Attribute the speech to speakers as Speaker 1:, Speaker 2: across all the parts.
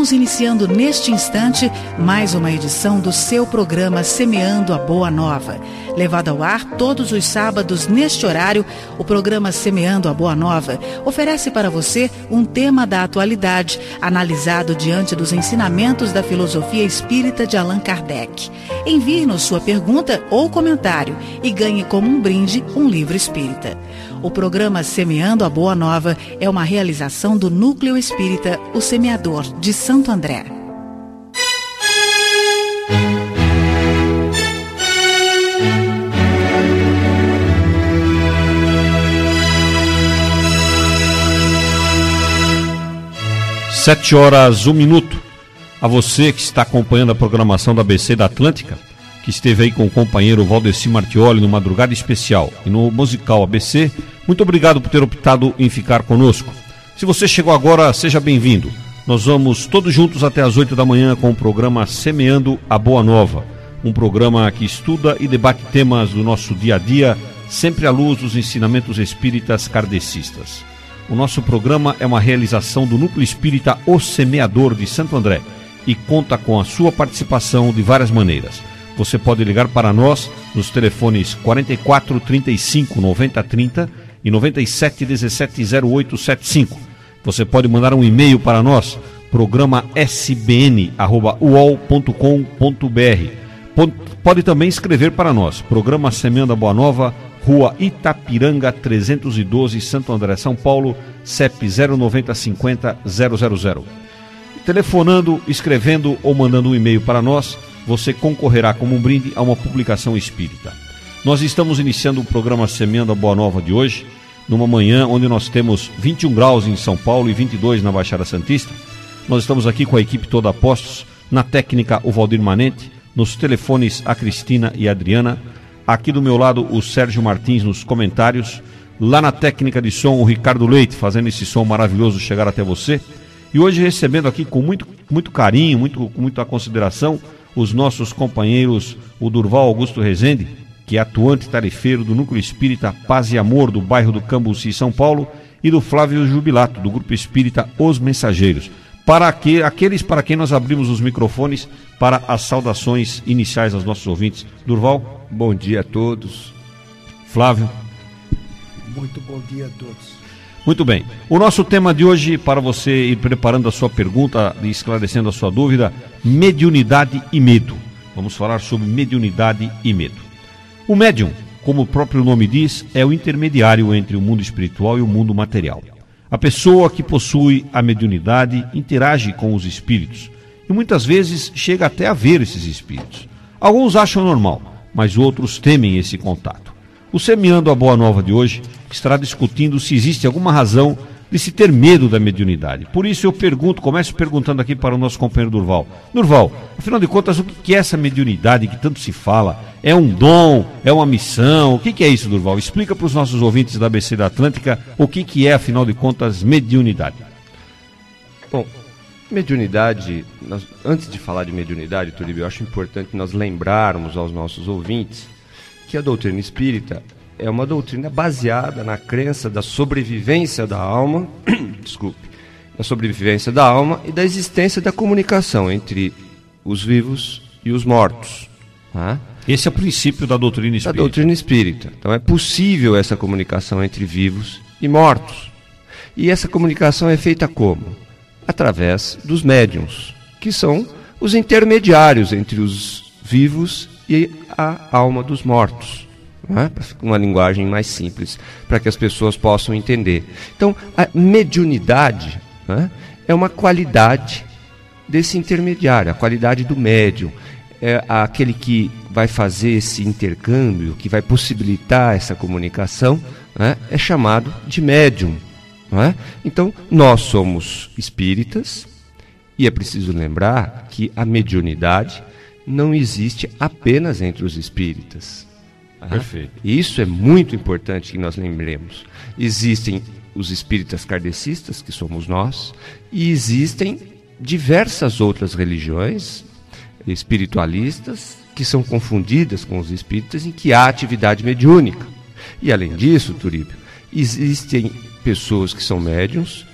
Speaker 1: Estamos iniciando neste instante mais uma edição do seu programa Semeando a Boa Nova. Levado ao ar todos os sábados neste horário, o programa Semeando a Boa Nova oferece para você um tema da atualidade, analisado diante dos ensinamentos da filosofia espírita de Allan Kardec. Envie-nos sua pergunta ou comentário e ganhe como um brinde um livro espírita. O programa Semeando a Boa Nova é uma realização do Núcleo Espírita O Semeador de Santo André.
Speaker 2: Sete horas, um minuto. A você que está acompanhando a programação da BC da Atlântica, que esteve aí com o companheiro Valdeci Martioli no Madrugada Especial e no musical ABC, muito obrigado por ter optado em ficar conosco. Se você chegou agora, seja bem-vindo. Nós vamos todos juntos até as 8 da manhã com o programa Semeando a Boa Nova, um programa que estuda e debate temas do nosso dia a dia, sempre à luz dos ensinamentos espíritas kardecistas. O nosso programa é uma realização do Núcleo Espírita O Semeador de Santo André e conta com a sua participação de várias maneiras você pode ligar para nós nos telefones 44 35 90 30 e 97 17 08 75. Você pode mandar um e-mail para nós, programa sbn@uol.com.br. Pode também escrever para nós, programa Semenda Boa Nova, Rua Itapiranga 312, Santo André, São Paulo, CEP 09050 000. Telefonando, escrevendo ou mandando um e-mail para nós, você concorrerá como um brinde a uma publicação espírita. Nós estamos iniciando o programa Semendo a Boa Nova de hoje, numa manhã onde nós temos 21 graus em São Paulo e 22 na Baixada Santista. Nós estamos aqui com a equipe toda a postos, na técnica o Valdir Manente, nos telefones a Cristina e a Adriana, aqui do meu lado o Sérgio Martins nos comentários, lá na técnica de som o Ricardo Leite fazendo esse som maravilhoso chegar até você. E hoje recebendo aqui com muito, muito carinho, muito, com muita consideração, os nossos companheiros, o Durval Augusto Rezende, que é atuante tarefeiro do Núcleo Espírita Paz e Amor do bairro do Cambuci, São Paulo, e do Flávio Jubilato, do Grupo Espírita Os Mensageiros. Para aqueles para quem nós abrimos os microfones para as saudações iniciais aos nossos ouvintes. Durval?
Speaker 3: Bom dia a todos.
Speaker 2: Flávio?
Speaker 4: Muito bom dia a todos.
Speaker 2: Muito bem. O nosso tema de hoje, para você ir preparando a sua pergunta e esclarecendo a sua dúvida, mediunidade e medo. Vamos falar sobre mediunidade e medo. O médium, como o próprio nome diz, é o intermediário entre o mundo espiritual e o mundo material. A pessoa que possui a mediunidade interage com os espíritos e muitas vezes chega até a ver esses espíritos. Alguns acham normal, mas outros temem esse contato. O Semeando a Boa Nova de hoje estará discutindo se existe alguma razão de se ter medo da mediunidade. Por isso eu pergunto, começo perguntando aqui para o nosso companheiro Durval. Durval, afinal de contas, o que é essa mediunidade que tanto se fala? É um dom? É uma missão? O que é isso, Durval? Explica para os nossos ouvintes da ABC da Atlântica o que é, afinal de contas, mediunidade.
Speaker 3: Bom, mediunidade, nós, antes de falar de mediunidade, Turibio, eu acho importante nós lembrarmos aos nossos ouvintes que a doutrina espírita é uma doutrina baseada na crença da sobrevivência da alma, desculpe, da sobrevivência da alma e da existência da comunicação entre os vivos e os mortos.
Speaker 2: Tá? Esse é o princípio da doutrina espírita.
Speaker 3: Da doutrina espírita. Então é possível essa comunicação entre vivos e mortos. E essa comunicação é feita como? Através dos médiums, que são os intermediários entre os vivos e a alma dos mortos. Né? Uma linguagem mais simples, para que as pessoas possam entender. Então, a mediunidade né, é uma qualidade desse intermediário, a qualidade do médium. É aquele que vai fazer esse intercâmbio, que vai possibilitar essa comunicação, né, é chamado de médium. É? Então, nós somos espíritas, e é preciso lembrar que a mediunidade não existe apenas entre os espíritas.
Speaker 2: Perfeito.
Speaker 3: Isso é muito importante que nós lembremos. Existem os espíritas kardecistas, que somos nós, e existem diversas outras religiões espiritualistas que são confundidas com os espíritas em que há atividade mediúnica. E além disso, Turíbio, existem pessoas que são médiums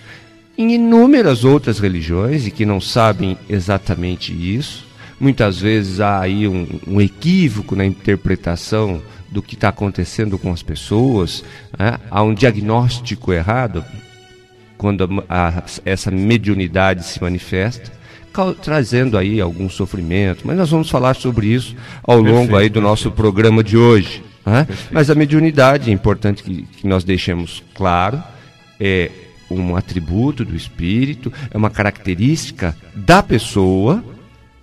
Speaker 3: em inúmeras outras religiões e que não sabem exatamente isso. Muitas vezes há aí um, um equívoco na interpretação do que está acontecendo com as pessoas, né? há um diagnóstico errado quando a, a, essa mediunidade se manifesta, trazendo aí algum sofrimento. Mas nós vamos falar sobre isso ao longo perfeito, aí do nosso perfeito. programa de hoje. Né? Mas a mediunidade, é importante que, que nós deixemos claro, é um atributo do espírito, é uma característica da pessoa,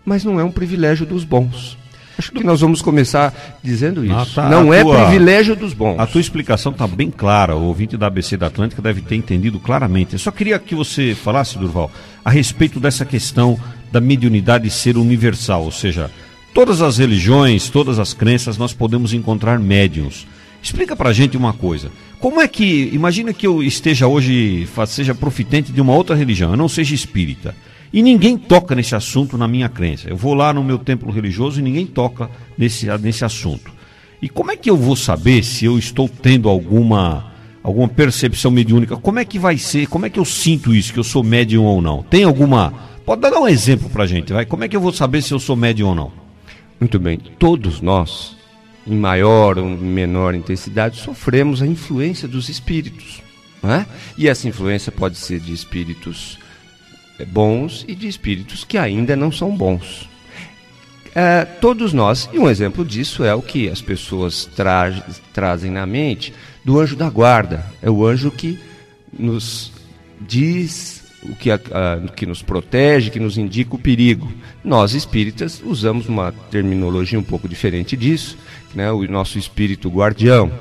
Speaker 3: mas não é um privilégio dos bons. Acho que nós vamos começar dizendo isso. Ah, tá. Não a é tua, privilégio dos bons.
Speaker 2: A tua explicação está bem clara. O ouvinte da ABC da Atlântica deve ter entendido claramente. Eu só queria que você falasse, Durval, a respeito dessa questão da mediunidade ser universal. Ou seja, todas as religiões, todas as crenças, nós podemos encontrar médiums. Explica pra gente uma coisa. Como é que. Imagina que eu esteja hoje, seja profitente de uma outra religião, eu não seja espírita. E ninguém toca nesse assunto na minha crença. Eu vou lá no meu templo religioso e ninguém toca nesse, nesse assunto. E como é que eu vou saber se eu estou tendo alguma alguma percepção mediúnica? Como é que vai ser? Como é que eu sinto isso, que eu sou médium ou não? Tem alguma. Pode dar um exemplo pra gente, vai? Como é que eu vou saber se eu sou médium ou não?
Speaker 3: Muito bem. Todos nós, em maior ou menor intensidade, sofremos a influência dos espíritos. É? E essa influência pode ser de espíritos bons e de espíritos que ainda não são bons. É, todos nós, e um exemplo disso é o que as pessoas tra trazem na mente do anjo da guarda. É o anjo que nos diz o que, a, a, que nos protege, que nos indica o perigo. Nós espíritas usamos uma terminologia um pouco diferente disso, né? o nosso espírito guardião,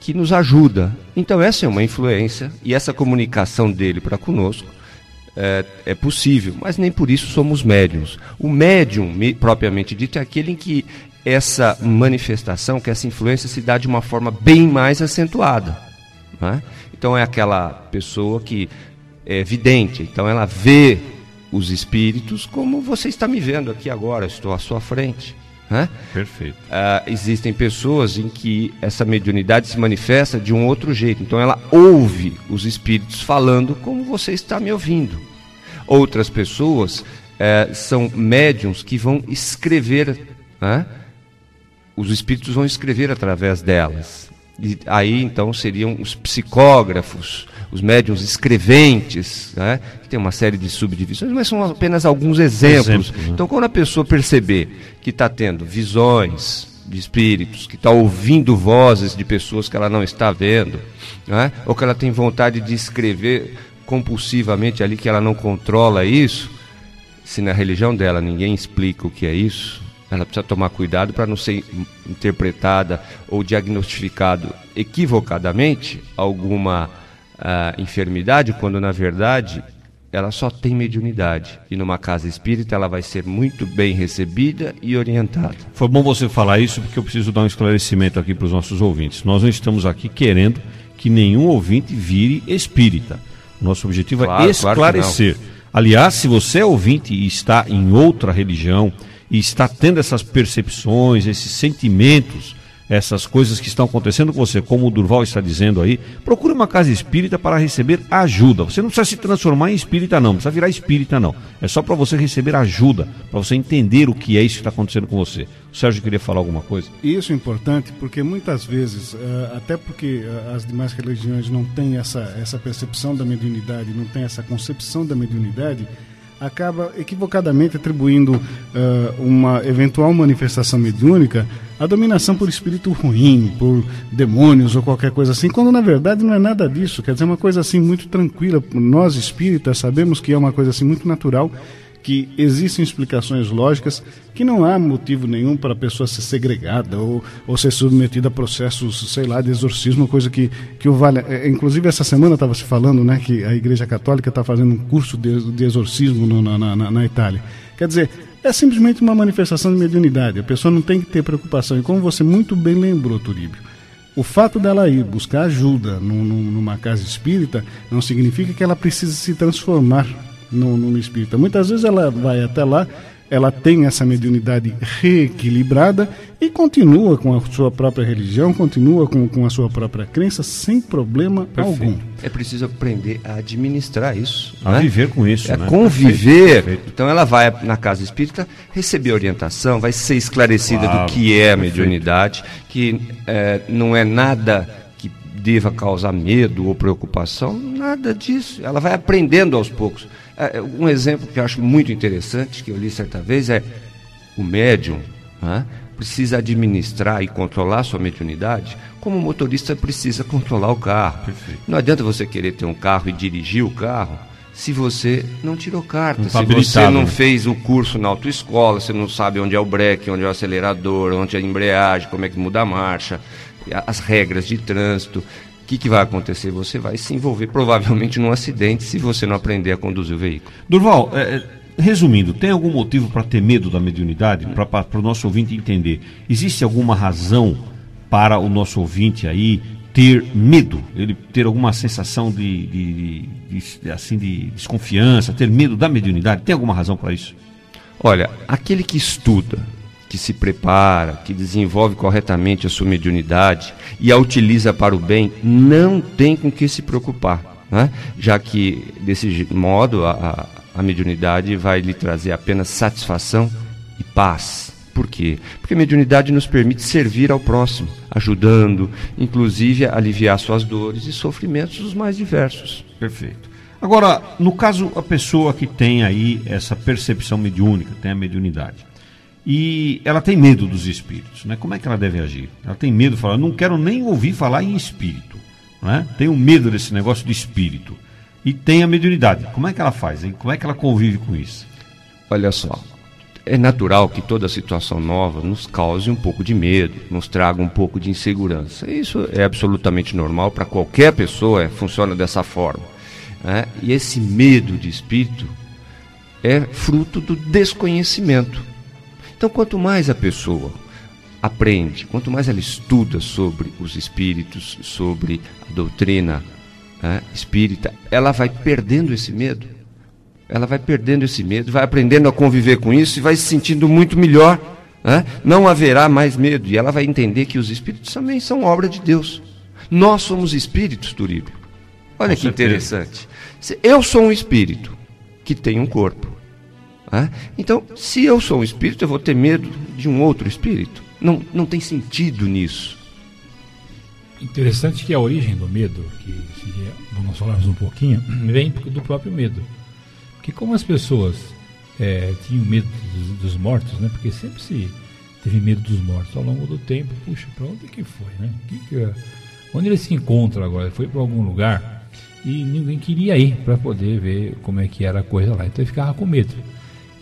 Speaker 3: que nos ajuda. Então, essa é uma influência e essa comunicação dele para conosco é, é, possível, mas nem por isso somos médiums. O médium, propriamente dito, é aquele em que essa manifestação, que essa influência se dá de uma forma bem mais acentuada. É? Então é aquela pessoa que é vidente, então ela vê os espíritos como você está me vendo aqui agora, estou à sua frente.
Speaker 2: É? Perfeito.
Speaker 3: Uh, existem pessoas em que essa mediunidade se manifesta de um outro jeito. Então ela ouve os espíritos falando como você está me ouvindo. Outras pessoas uh, são médiums que vão escrever, os espíritos vão escrever através delas. E aí então seriam os psicógrafos, os médiums escreventes, né? que tem uma série de subdivisões, mas são apenas alguns exemplos. Exemplo, né? Então, quando a pessoa perceber que está tendo visões de espíritos, que está ouvindo vozes de pessoas que ela não está vendo, né? ou que ela tem vontade de escrever compulsivamente ali que ela não controla isso, se na religião dela ninguém explica o que é isso, ela precisa tomar cuidado para não ser interpretada ou diagnosticado equivocadamente alguma uh, enfermidade, quando na verdade ela só tem mediunidade. E numa casa espírita ela vai ser muito bem recebida e orientada.
Speaker 2: Foi bom você falar isso porque eu preciso dar um esclarecimento aqui para os nossos ouvintes. Nós não estamos aqui querendo que nenhum ouvinte vire espírita. Nosso objetivo é claro, é esclarecer. Claro Aliás, se você é ouvinte e está em outra religião e está tendo essas percepções, esses sentimentos essas coisas que estão acontecendo com você, como o Durval está dizendo aí, procure uma casa espírita para receber ajuda. Você não precisa se transformar em espírita, não, não precisa virar espírita, não. É só para você receber ajuda, para você entender o que é isso que está acontecendo com você. O Sérgio queria falar alguma coisa?
Speaker 4: Isso é importante porque muitas vezes, eh, até porque eh, as demais religiões não têm essa, essa percepção da mediunidade, não têm essa concepção da mediunidade acaba equivocadamente atribuindo uh, uma eventual manifestação mediúnica à dominação por espírito ruim, por demônios ou qualquer coisa assim, quando na verdade não é nada disso. Quer dizer, é uma coisa assim muito tranquila. Nós espíritas sabemos que é uma coisa assim muito natural que existem explicações lógicas que não há motivo nenhum para a pessoa ser segregada ou, ou ser submetida a processos, sei lá, de exorcismo, coisa que, que o vale. É, inclusive, essa semana estava se falando né, que a Igreja Católica está fazendo um curso de, de exorcismo no, na, na, na Itália. Quer dizer, é simplesmente uma manifestação de mediunidade. A pessoa não tem que ter preocupação. E como você muito bem lembrou, Turíbio, o fato dela ir buscar ajuda numa casa espírita não significa que ela precisa se transformar no, no espírita. Muitas vezes ela vai até lá ela tem essa mediunidade reequilibrada e continua com a sua própria religião, continua com, com a sua própria crença sem problema Perfeito. algum.
Speaker 3: É preciso aprender a administrar isso.
Speaker 2: A né? viver com isso.
Speaker 3: É
Speaker 2: né?
Speaker 3: conviver. Perfeito. Então ela vai na casa espírita receber orientação, vai ser esclarecida claro. do que é a mediunidade, que é, não é nada que deva causar medo ou preocupação, nada disso. Ela vai aprendendo aos poucos. É, um exemplo que eu acho muito interessante, que eu li certa vez, é o médium né, precisa administrar e controlar sua mediunidade como o motorista precisa controlar o carro. Perfeito. Não adianta você querer ter um carro e dirigir o carro se você não tirou carta, não tá se você não né? fez o curso na autoescola, você não sabe onde é o breque, onde é o acelerador, onde é a embreagem, como é que muda a marcha, as regras de trânsito. O que, que, vai acontecer? Você vai se envolver provavelmente num acidente se você não aprender a conduzir o veículo.
Speaker 2: Durval, é, é resumindo, tem algum motivo para ter medo da mediunidade? Para o nosso ouvinte entender. Existe alguma razão para o nosso ouvinte aí ter medo? Ele ter alguma sensação de, de, de, de assim, de desconfiança, ter medo da mediunidade? Tem alguma razão para isso?
Speaker 3: Olha, aquele que estuda, que se prepara, que desenvolve corretamente a sua mediunidade e a utiliza para o bem, não tem com que se preocupar, né? já que desse modo a, a, a mediunidade vai lhe trazer apenas satisfação e paz. Por quê? Porque a mediunidade nos permite servir ao próximo, ajudando, inclusive a aliviar suas dores e sofrimentos os mais diversos.
Speaker 2: Perfeito. Agora, no caso, a pessoa que tem aí essa percepção mediúnica, tem a mediunidade, e ela tem medo dos espíritos, né? Como é que ela deve agir? Ela tem medo de falar, não quero nem ouvir falar em espírito, né? Tenho medo desse negócio de espírito. E tem a mediunidade. Como é que ela faz? Hein? Como é que ela convive com isso?
Speaker 3: Olha só, é natural que toda situação nova nos cause um pouco de medo, nos traga um pouco de insegurança. Isso é absolutamente normal para qualquer pessoa, é, funciona dessa forma. Né? E esse medo de espírito é fruto do desconhecimento. Então, quanto mais a pessoa aprende, quanto mais ela estuda sobre os espíritos, sobre a doutrina né, espírita, ela vai perdendo esse medo. Ela vai perdendo esse medo, vai aprendendo a conviver com isso e vai se sentindo muito melhor. Né? Não haverá mais medo. E ela vai entender que os espíritos também são obra de Deus. Nós somos espíritos, Turíbio. Olha com que certeza. interessante. Eu sou um espírito que tem um corpo. Né? Então, se eu sou um espírito, eu vou ter medo de um outro espírito. Não, não tem sentido nisso.
Speaker 5: Interessante que a origem do medo, que seria, falarmos um pouquinho, vem do próprio medo. Porque como as pessoas é, tinham medo dos, dos, mortos, né? Porque sempre se teve medo dos mortos ao longo do tempo. Puxa, para onde que foi, né? Que que, onde ele se encontra agora? Foi para algum lugar e ninguém queria ir para poder ver como é que era a coisa lá. Então ele ficava com medo.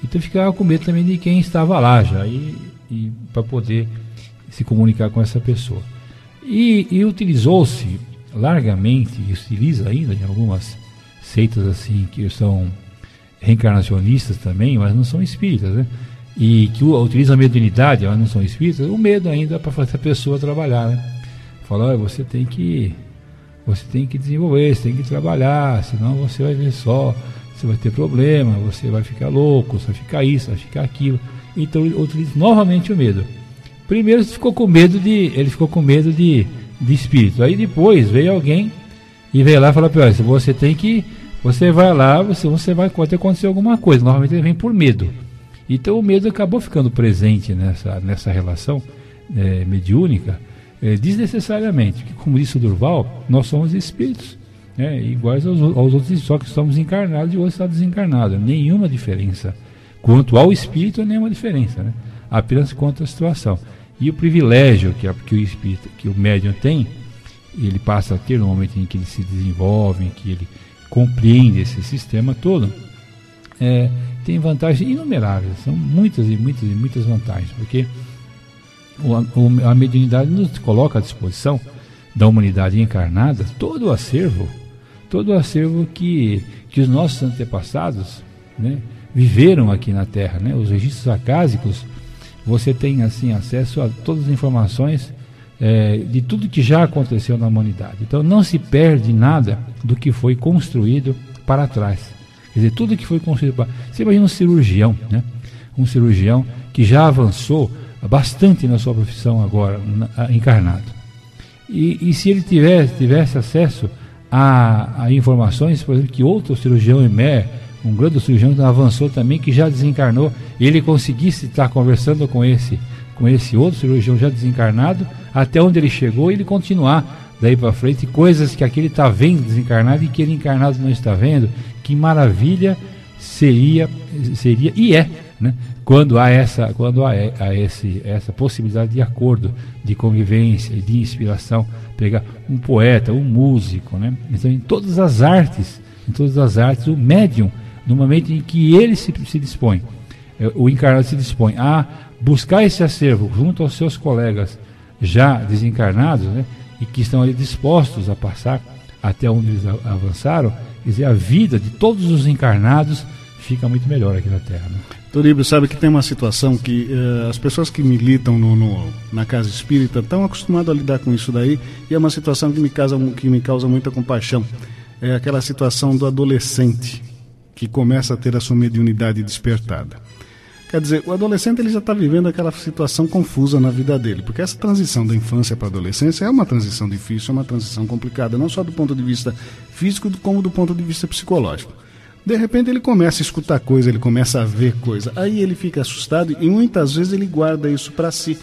Speaker 5: Então ficava com medo também de quem estava lá já e, e para poder se comunicar com essa pessoa. E, e utilizou-se largamente, e utiliza ainda em algumas seitas assim que são reencarnacionistas também, mas não são espíritas, né? E que utilizam a mediunidade, mas não são espíritas, o medo ainda para fazer a pessoa trabalhar, né? Falar, você tem que você tem que desenvolver, você tem que trabalhar, senão você vai ver só você vai ter problema, você vai ficar louco, você vai ficar isso, vai ficar aquilo. Então utiliza novamente o medo. Primeiro ele ficou com medo de. Ele ficou com medo de, de espírito. Aí depois veio alguém e veio lá e falou para você tem que. Você vai lá, você, você vai pode acontecer alguma coisa. Normalmente ele vem por medo. Então o medo acabou ficando presente nessa, nessa relação é, mediúnica é, desnecessariamente. Como disse o Durval, nós somos espíritos é, iguais aos, aos, outros, só que estamos encarnados e o outro está desencarnado. Nenhuma diferença. Quanto ao espírito, nenhuma diferença, né? apenas quanto à situação. E o privilégio que, que o espírito, que o médium tem, ele passa a ter no momento em que ele se desenvolve, em que ele compreende esse sistema todo, é, tem vantagens inumeráveis. São muitas e muitas e muitas vantagens, porque o, a mediunidade nos coloca à disposição da humanidade encarnada todo o acervo todo o acervo que, que os nossos antepassados né, viveram aqui na Terra. Né? Os registros acásicos, você tem assim acesso a todas as informações é, de tudo que já aconteceu na humanidade. Então não se perde nada do que foi construído para trás. Quer dizer, tudo que foi construído para. Você imagina um cirurgião, né? um cirurgião que já avançou bastante na sua profissão agora, na, encarnado. E, e, se ele tivesse, tivesse acesso a, a, informações, por exemplo, que outro cirurgião EME, um grande cirurgião que avançou também, que já desencarnou, ele conseguisse estar conversando com esse, com esse outro cirurgião já desencarnado, até onde ele chegou, e ele continuar daí para frente, coisas que aquele está vendo desencarnado e que ele encarnado não está vendo, que maravilha seria, seria e é, né? quando há essa, quando há, há esse, essa possibilidade de acordo, de convivência, de inspiração, pegar um poeta, um músico, né? Então, em todas as artes, em todas as artes, o médium, no momento em que ele se, se dispõe, é, o encarnado se dispõe a buscar esse acervo junto aos seus colegas já desencarnados, né? E que estão ali dispostos a passar até onde eles avançaram, quer dizer, a vida de todos os encarnados fica muito melhor aqui na Terra. Né?
Speaker 4: Toribio, sabe que tem uma situação que uh, as pessoas que militam no, no, na casa espírita estão acostumadas a lidar com isso daí e é uma situação que me, causa, que me causa muita compaixão. É aquela situação do adolescente que começa a ter a sua mediunidade despertada. Quer dizer, o adolescente ele já está vivendo aquela situação confusa na vida dele, porque essa transição da infância para a adolescência é uma transição difícil, é uma transição complicada, não só do ponto de vista físico, como do ponto de vista psicológico. De repente ele começa a escutar coisa, ele começa a ver coisa. Aí ele fica assustado e muitas vezes ele guarda isso para si.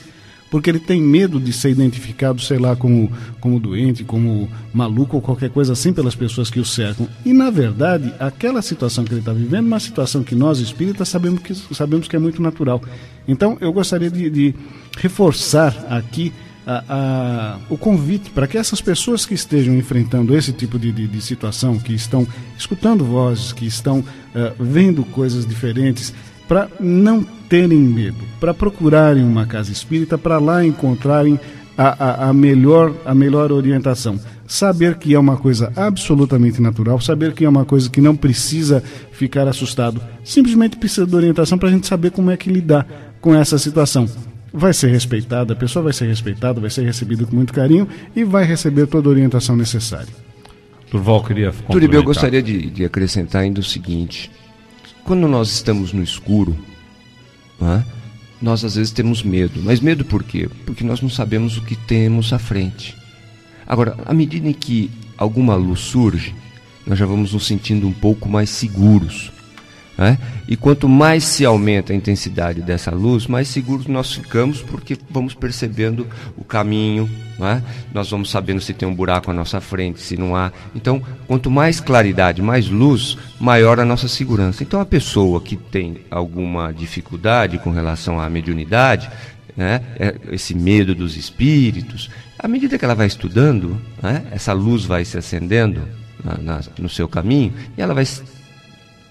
Speaker 4: Porque ele tem medo de ser identificado, sei lá, como, como doente, como maluco ou qualquer coisa assim pelas pessoas que o cercam. E na verdade, aquela situação que ele está vivendo é uma situação que nós espíritas sabemos que, sabemos que é muito natural. Então eu gostaria de, de reforçar aqui a, a, o convite para que essas pessoas que estejam enfrentando esse tipo de, de, de situação, que estão escutando vozes, que estão uh, vendo coisas diferentes, para não terem medo, para procurarem uma casa espírita, para lá encontrarem a, a, a, melhor, a melhor orientação. Saber que é uma coisa absolutamente natural, saber que é uma coisa que não precisa ficar assustado, simplesmente precisa de orientação para a gente saber como é que lidar com essa situação vai ser respeitada, a pessoa vai ser respeitada, vai ser recebida com muito carinho e vai receber toda a orientação necessária.
Speaker 3: Durval queria Turibe, eu gostaria de, de, acrescentar ainda o seguinte: quando nós estamos no escuro, é? nós às vezes temos medo. Mas medo por quê? Porque nós não sabemos o que temos à frente. Agora, à medida em que alguma luz surge, nós já vamos nos sentindo um pouco mais seguros. Né? E quanto mais se aumenta a intensidade dessa luz, mais seguros nós ficamos, porque vamos percebendo o caminho, né? nós vamos sabendo se tem um buraco à nossa frente, se não há. Então, quanto mais claridade, mais luz, maior a nossa segurança. Então, a pessoa que tem alguma dificuldade com relação à mediunidade, né? É, esse medo dos espíritos, à medida que ela vai estudando, né? essa luz vai se acendendo na, na, no seu caminho e ela vai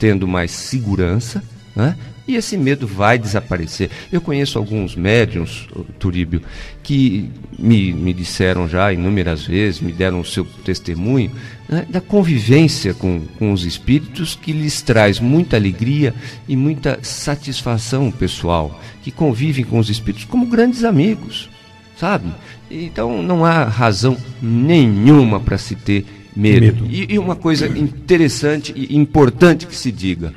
Speaker 3: tendo mais segurança, né? e esse medo vai desaparecer. Eu conheço alguns médiums, Turíbio, que me, me disseram já inúmeras vezes, me deram o seu testemunho, né, da convivência com, com os espíritos que lhes traz muita alegria e muita satisfação pessoal, que convivem com os espíritos como grandes amigos, sabe? Então não há razão nenhuma para se ter medo. medo. E, e uma coisa interessante e importante que se diga: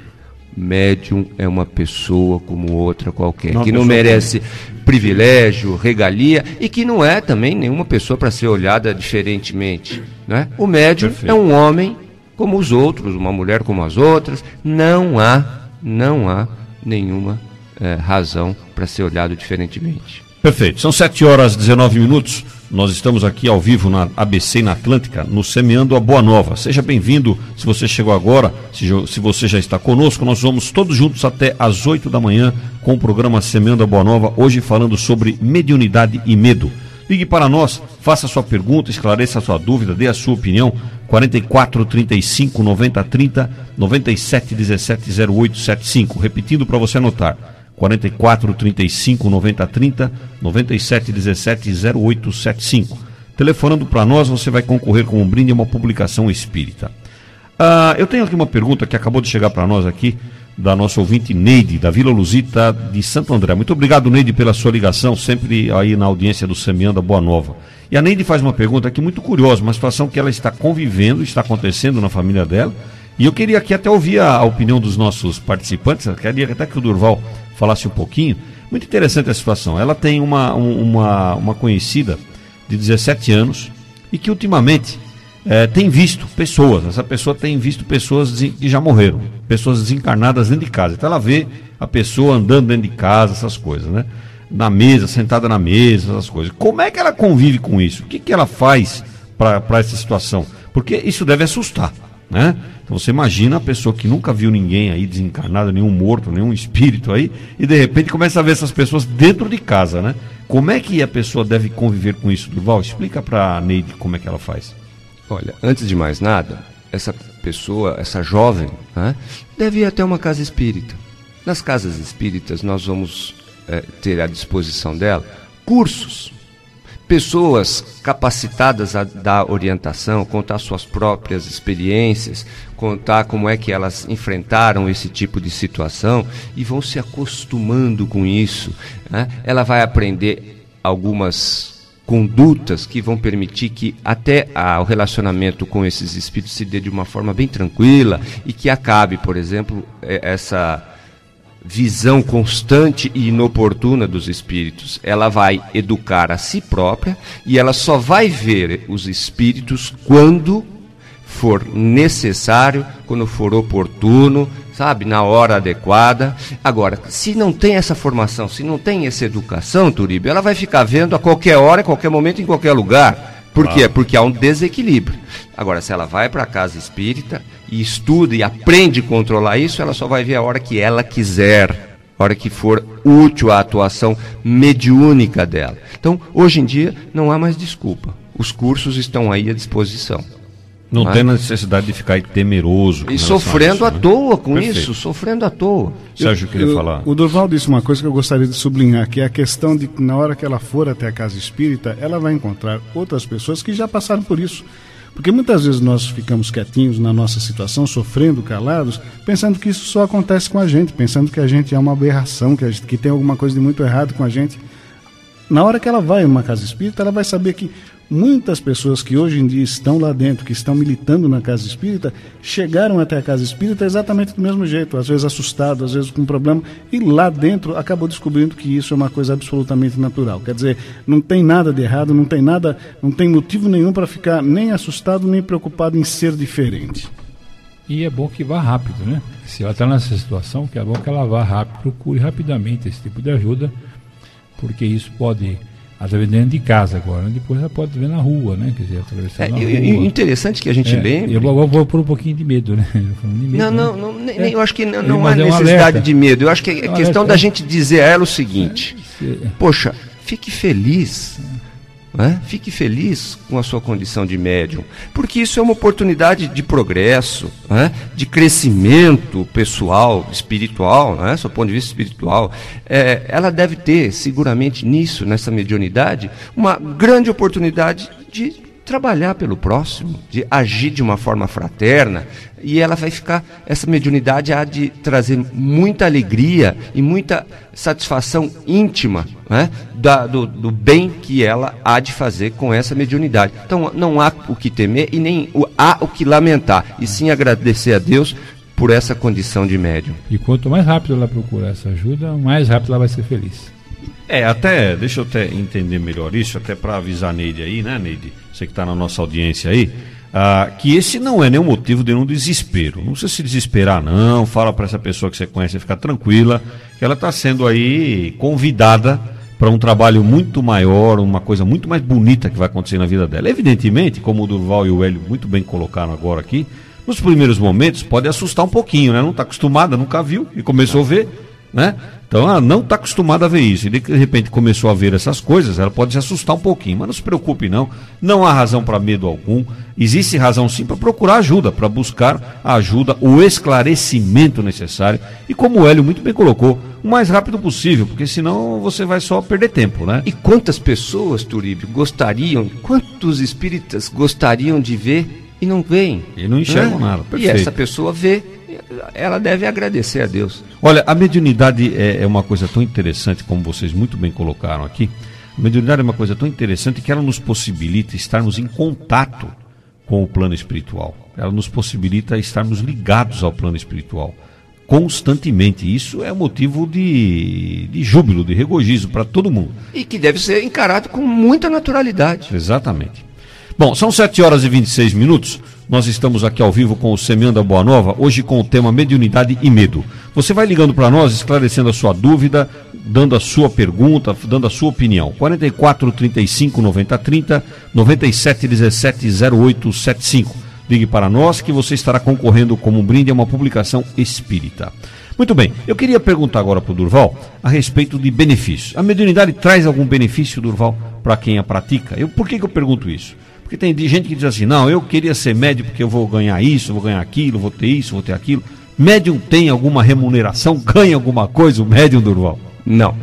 Speaker 3: médium é uma pessoa como outra qualquer, não que não merece privilégio, regalia e que não é também nenhuma pessoa para ser olhada diferentemente. Né? O médium Perfeito. é um homem como os outros, uma mulher como as outras. Não há, não há nenhuma é, razão para ser olhado diferentemente.
Speaker 2: Perfeito. São 7 horas e 19 minutos. Nós estamos aqui ao vivo na ABC na Atlântica, no Semeando a Boa Nova. Seja bem-vindo. Se você chegou agora, se, se, você já está conosco, nós vamos todos juntos até às 8 da manhã com o programa Semeando a Boa Nova, hoje falando sobre mediunidade e medo. Ligue para nós, faça sua pergunta, esclareça a sua dúvida, dê a sua opinião. 44 35 90 30 97 17 08 75. Repetindo para você anotar. 44 35 90 30 97 17 08 75. Telefonando para nós, você vai concorrer com um brinde a uma publicação espírita. Ah, eu tenho aqui uma pergunta que acabou de chegar para nós aqui, da nossa ouvinte Neide, da Vila Luzita de Santo André. Muito obrigado, Neide, pela sua ligação, sempre aí na audiência do Semianda Boa Nova. E a Neide faz uma pergunta aqui muito curiosa, uma situação que ela está convivendo, está acontecendo na família dela. E eu queria aqui até ouvir a, a opinião dos nossos participantes, queria até que o Durval falasse um pouquinho. Muito interessante a situação. Ela tem uma, uma, uma conhecida de 17 anos e que ultimamente é, tem visto pessoas, essa pessoa tem visto pessoas que já morreram, pessoas desencarnadas dentro de casa. Então ela vê a pessoa andando dentro de casa, essas coisas, né? Na mesa, sentada na mesa, essas coisas. Como é que ela convive com isso? O que, que ela faz para essa situação? Porque isso deve assustar, né? Então você imagina a pessoa que nunca viu ninguém aí desencarnado, nenhum morto, nenhum espírito aí, e de repente começa a ver essas pessoas dentro de casa, né? Como é que a pessoa deve conviver com isso, Durval? Explica para a Neide como é que ela faz.
Speaker 3: Olha, antes de mais nada, essa pessoa, essa jovem, né, deve ir até uma casa espírita. Nas casas espíritas, nós vamos é, ter à disposição dela cursos, pessoas capacitadas a dar orientação, contar suas próprias experiências, contar como é que elas enfrentaram esse tipo de situação e vão se acostumando com isso. Né? Ela vai aprender algumas condutas que vão permitir que até o relacionamento com esses espíritos se dê de uma forma bem tranquila e que acabe, por exemplo, essa visão constante e inoportuna dos espíritos. Ela vai educar a si própria e ela só vai ver os espíritos quando for necessário, quando for oportuno, sabe, na hora adequada. Agora, se não tem essa formação, se não tem essa educação, Turibe, ela vai ficar vendo a qualquer hora, a qualquer momento, em qualquer lugar. Por quê? Porque há um desequilíbrio. Agora, se ela vai para a casa espírita e estuda e aprende a controlar isso, ela só vai ver a hora que ela quiser, a hora que for útil a atuação mediúnica dela. Então, hoje em dia, não há mais desculpa. Os cursos estão aí à disposição.
Speaker 2: Não, tem necessidade de ficar temeroso.
Speaker 3: E sofrendo isso, à né? toa com Perfeito. isso, sofrendo à toa.
Speaker 2: Sérgio queria eu, falar.
Speaker 4: O Durval disse uma coisa que eu gostaria de sublinhar, que é a questão de que na hora que ela for até a casa espírita, ela vai encontrar outras pessoas que já passaram por isso. Porque muitas vezes nós ficamos quietinhos na nossa situação, sofrendo, calados, pensando que isso só acontece com a gente, pensando que a gente é uma aberração, que, gente, que tem alguma coisa de muito errado com a gente. Na hora que ela vai numa casa espírita, ela vai saber que Muitas pessoas que hoje em dia estão lá dentro, que estão militando na casa espírita, chegaram até a casa espírita exatamente do mesmo jeito, às vezes assustado, às vezes com problema, e lá dentro acabou descobrindo que isso é uma coisa absolutamente natural. Quer dizer, não tem nada de errado, não tem nada, não tem motivo nenhum para ficar nem assustado nem preocupado em ser diferente.
Speaker 5: E é bom que vá rápido, né? Se ela está nessa situação, que é bom que ela vá rápido, procure rapidamente esse tipo de ajuda, porque isso pode está vendendo de casa agora, depois ela pode ver na rua, né? Quer dizer, atravessando é, na rua.
Speaker 3: Interessante que a gente é, lembre.
Speaker 5: Eu vou, vou por um pouquinho de medo, né?
Speaker 3: De medo, não, não, né? não nem, é. eu acho que não, não há necessidade de medo. Eu acho que é, é questão da gente dizer a ela o seguinte: é, poxa, fique feliz né? Fique feliz com a sua condição de médium, porque isso é uma oportunidade de progresso, né? de crescimento pessoal, espiritual, né? do ponto de vista espiritual. É, ela deve ter, seguramente, nisso, nessa mediunidade, uma grande oportunidade de trabalhar pelo próximo, de agir de uma forma fraterna, e ela vai ficar, essa mediunidade há de trazer muita alegria e muita satisfação íntima né, da, do, do, bem que ela há de fazer com essa mediunidade. Então não há o que temer e nem o, há o que lamentar, e sim agradecer a Deus por essa condição de médium.
Speaker 5: E quanto mais rápido ela procurar essa ajuda, mais rápido ela vai ser feliz.
Speaker 2: É, até, deixa eu até entender melhor isso, até para avisar Neide aí, né, Neide? Você que está na nossa audiência aí, ah, que esse não é nenhum motivo de um desespero. Não precisa se desesperar, não. Fala para essa pessoa que você conhece ficar tranquila, que ela está sendo aí convidada para um trabalho muito maior, uma coisa muito mais bonita que vai acontecer na vida dela. Evidentemente, como o Durval e o Hélio muito bem colocaram agora aqui, nos primeiros momentos pode assustar um pouquinho, né? Não está acostumada, nunca viu e começou a ver né? Então ela não está acostumada a ver isso. E de repente começou a ver essas coisas, ela pode se assustar um pouquinho, mas não se preocupe não. Não há razão para medo algum. Existe razão sim para procurar ajuda, para buscar a ajuda, o esclarecimento necessário. E como o Hélio muito bem colocou, o mais rápido possível, porque senão você vai só perder tempo, né?
Speaker 3: E quantas pessoas, Turíbio, gostariam, quantos espíritas gostariam de ver e não veem?
Speaker 2: E não enxergam nada.
Speaker 3: Perfeito. E essa pessoa vê ela deve agradecer a Deus.
Speaker 2: Olha, a mediunidade é, é, uma coisa tão interessante, como vocês muito bem colocaram aqui. A mediunidade é uma coisa tão interessante que ela nos possibilita estarmos em contato com o plano espiritual. Ela nos possibilita estarmos ligados ao plano espiritual. constantemente. Isso é motivo de, de júbilo, de regozijo para todo mundo.
Speaker 3: E que deve ser encarado com muita naturalidade.
Speaker 2: Exatamente. Bom, são 7 horas e 26 minutos. Nós estamos aqui ao vivo com o Semeando a Boa Nova, hoje com o tema Mediunidade e Medo. Você vai ligando para nós, esclarecendo a sua dúvida, dando a sua pergunta, dando a sua opinião. 44 35 90 30, 97 17 08 75. Ligue para nós que você estará concorrendo como um brinde a uma publicação espírita. Muito bem, eu queria perguntar agora para o Durval a respeito de benefícios. A mediunidade traz algum benefício, Durval, para quem a pratica? Eu, por que, que eu pergunto isso? Porque tem gente que diz assim, não, eu queria ser médium porque eu vou ganhar isso, vou ganhar aquilo, vou ter isso, vou ter aquilo. Médium tem alguma remuneração? Ganha alguma coisa o médium, Durval?
Speaker 3: Não.